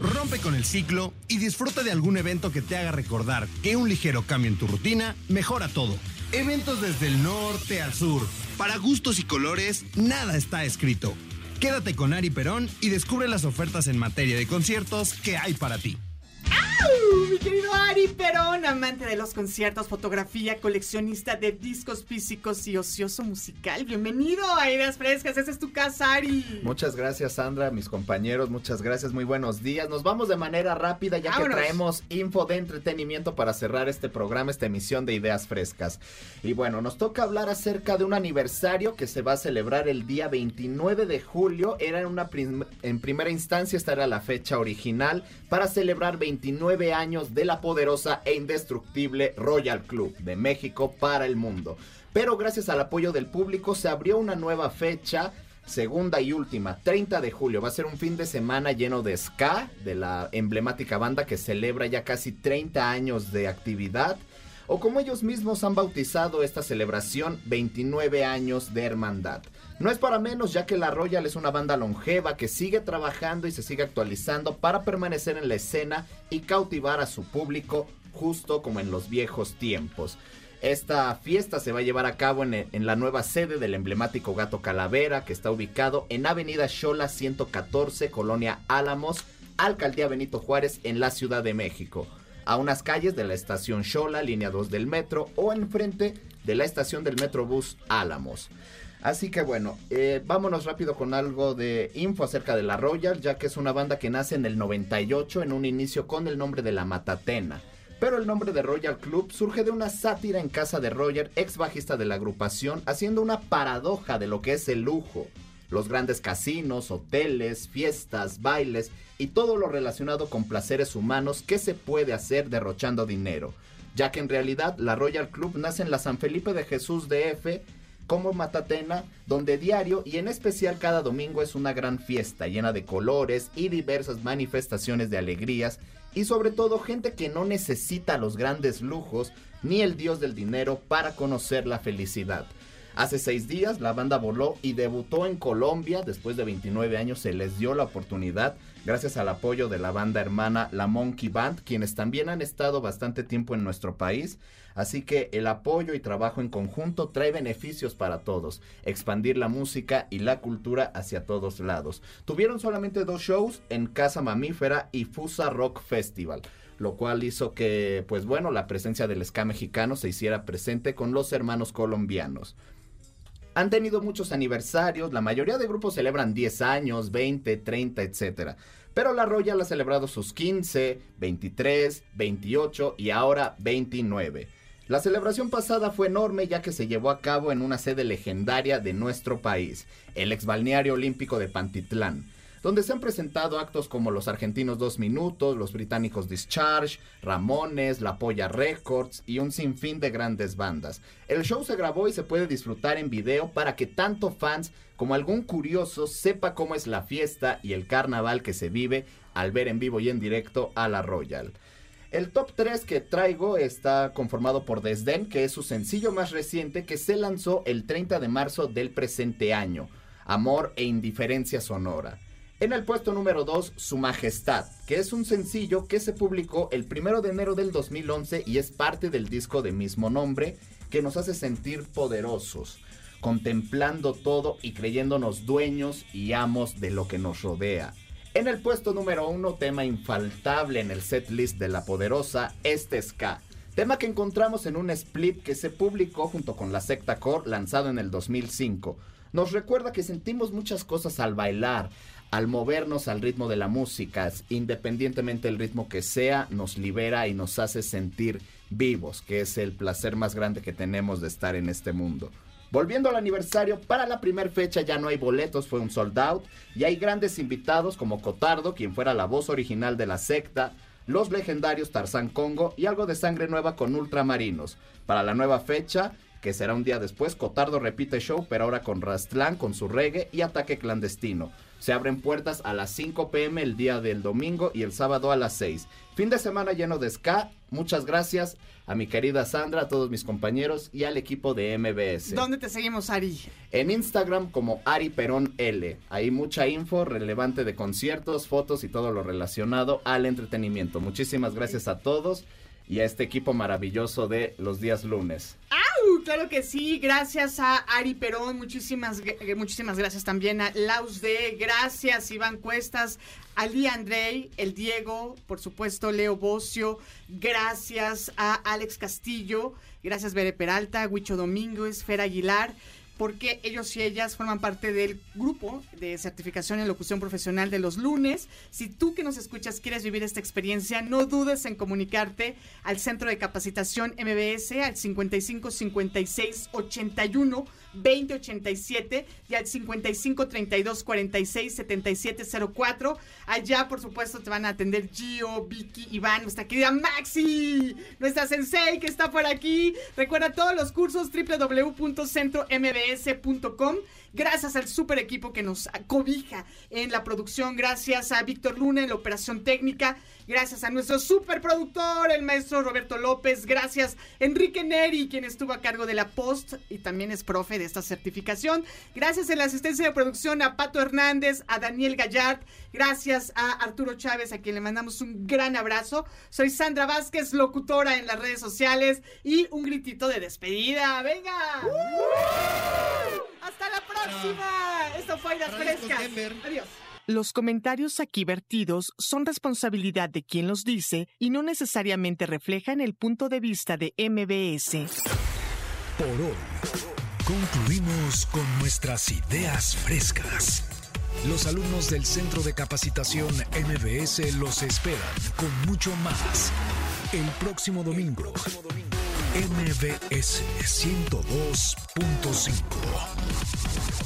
Speaker 17: Rompe con el ciclo y disfruta de algún evento que te haga recordar que un ligero cambio en tu rutina mejora todo. Eventos desde el norte al sur. Para gustos y colores, nada está escrito. Quédate con Ari Perón y descubre las ofertas en materia de conciertos que hay para ti.
Speaker 2: ¡Au! Mi querido Ari Perón, amante de los conciertos, fotografía, coleccionista de discos físicos y ocioso musical. Bienvenido a Ideas Frescas, esa es tu casa, Ari.
Speaker 20: Muchas gracias, Sandra, mis compañeros, muchas gracias, muy buenos días. Nos vamos de manera rápida ya
Speaker 2: Vámonos.
Speaker 20: que traemos info de entretenimiento para cerrar este programa, esta emisión de Ideas Frescas. Y bueno, nos toca hablar acerca de un aniversario que se va a celebrar el día 29 de julio. Era en, una prim- en primera instancia, esta era la fecha original para celebrar 29 años de la poderosa e indestructible Royal Club de México para el mundo. Pero gracias al apoyo del público se abrió una nueva fecha segunda y última, 30 de julio. Va a ser un fin de semana lleno de ska, de la emblemática banda que celebra ya casi 30 años de actividad. O como ellos mismos han bautizado esta celebración, 29 años de hermandad. No es para menos ya que la Royal es una banda longeva que sigue trabajando y se sigue actualizando para permanecer en la escena y cautivar a su público justo como en los viejos tiempos. Esta fiesta se va a llevar a cabo en, la nueva sede del emblemático Gato Calavera, que está ubicado en Avenida Xola 114, Colonia Álamos, Alcaldía Benito Juárez, en la Ciudad de México. A unas calles de la estación Xola, línea 2 del metro, o enfrente de la estación del Metrobús Álamos. Así que bueno, eh, vámonos rápido con algo de info acerca de la Royal, ya que es una banda que nace en el 98 en un inicio con el nombre de la Matatena. Pero el nombre de Royal Club surge de una sátira en casa de Roger, ex bajista de la agrupación, haciendo una paradoja de lo que es el lujo. Los grandes casinos, hoteles, fiestas, bailes y todo lo relacionado con placeres humanos que se puede hacer derrochando dinero. Ya que en realidad la Royal Club nace en la San Felipe de Jesús DF como Matatena, donde diario y en especial cada domingo es una gran fiesta llena de colores y diversas manifestaciones de alegrías y sobre todo gente que no necesita los grandes lujos ni el dios del dinero para conocer la felicidad. Hace seis días la banda voló y debutó en Colombia. Después de 29 años se les dio la oportunidad gracias al apoyo de la banda hermana La Monkey Band, quienes también han estado bastante tiempo en nuestro país. Así que el apoyo y trabajo en conjunto trae beneficios para todos, expandir la música y la cultura hacia todos lados. Tuvieron solamente dos shows en Casa Mamífera y Fusa Rock Festival lo cual hizo que, pues bueno, la presencia del ska mexicano se hiciera presente con los hermanos colombianos. Han tenido muchos aniversarios, la mayoría de grupos celebran 10 años, 20, 30, etc. Pero la Royal ha celebrado sus 15, 23, 28 y ahora 29. La celebración pasada fue enorme ya que se llevó a cabo en una sede legendaria de nuestro país, el ex balneario olímpico de Pantitlán donde se han presentado actos como los argentinos Dos Minutos, los británicos Discharge, Ramones, La Polla Records y un sinfín de grandes bandas. El show se grabó y se puede disfrutar en video para que tanto fans como algún curioso sepa cómo es la fiesta y el carnaval que se vive al ver en vivo y en directo a la Royal. El top 3 que traigo está conformado por Desdén, que es su sencillo más reciente que se lanzó el 30 de marzo del presente año. Amor e indiferencia sonora. En el puesto número 2, Su Majestad, que es un sencillo que se publicó el 1 de enero del 2011 y es parte del disco de mismo nombre que nos hace sentir poderosos, contemplando todo y creyéndonos dueños y amos de lo que nos rodea. En el puesto número 1, tema infaltable en el setlist de La Poderosa, este ska. tema que encontramos en un split que se publicó junto con la secta Core lanzado en el 2005. Nos recuerda que sentimos muchas cosas al bailar, al movernos al ritmo de la música, independientemente del ritmo que sea, nos libera y nos hace sentir vivos, que es el placer más grande que tenemos de estar en este mundo. Volviendo al aniversario, para la primera fecha ya no hay boletos, fue un sold out, y hay grandes invitados como Cotardo, quien fuera la voz original de la secta, los legendarios Tarzán Congo y algo de sangre nueva con ultramarinos. Para la nueva fecha, que será un día después, Cotardo repite show, pero ahora con Rastlán, con su reggae y ataque clandestino. Se abren puertas a las 5 pm el día del domingo y el sábado a las 6. Fin de semana lleno de ska. Muchas gracias a mi querida Sandra, a todos mis compañeros y al equipo de MBS.
Speaker 2: ¿Dónde te seguimos, Ari?
Speaker 20: En Instagram como Ari Perón L. Hay mucha info relevante de conciertos, fotos y todo lo relacionado al entretenimiento. Muchísimas gracias a todos y a este equipo maravilloso de los días lunes.
Speaker 2: ¡Au! Claro que sí, gracias a Ari Perón, muchísimas, muchísimas gracias también a Laus D, gracias Iván Cuestas, Ali Andrei, el Diego, por supuesto Leo Bocio, gracias a Alex Castillo, gracias Bere Peralta, Huicho Domingo, Esfera Aguilar, porque ellos y ellas forman parte del grupo de certificación en locución profesional de los lunes. Si tú que nos escuchas quieres vivir esta experiencia, no dudes en comunicarte al Centro de Capacitación MBS al 55 56 81 2087 y al 55 32 46 77 04. Allá, por supuesto, te van a atender Gio, Vicky, Iván, nuestra querida Maxi, nuestra sensei que está por aquí. Recuerda todos los cursos www.centrombs.com. Gracias al super equipo que nos cobija en la producción. Gracias a Víctor Luna en la operación técnica. Gracias a nuestro superproductor, el maestro Roberto López. Gracias Enrique Neri, quien estuvo a cargo de la post y también es profe de esta certificación. Gracias en la asistencia de producción a Pato Hernández, a Daniel Gallard. Gracias a Arturo Chávez, a quien le mandamos un gran abrazo. Soy Sandra Vázquez, locutora en las redes sociales. Y un gritito de despedida. ¡Venga! ¡Hasta la próxima! Esto fue Las Frescas. Adiós.
Speaker 3: Los comentarios aquí vertidos son responsabilidad de quien los dice y no necesariamente reflejan el punto de vista de MBS.
Speaker 1: Por hoy, concluimos con nuestras ideas frescas. Los alumnos del Centro de Capacitación MBS los esperan con mucho más el próximo domingo. MBS 102.5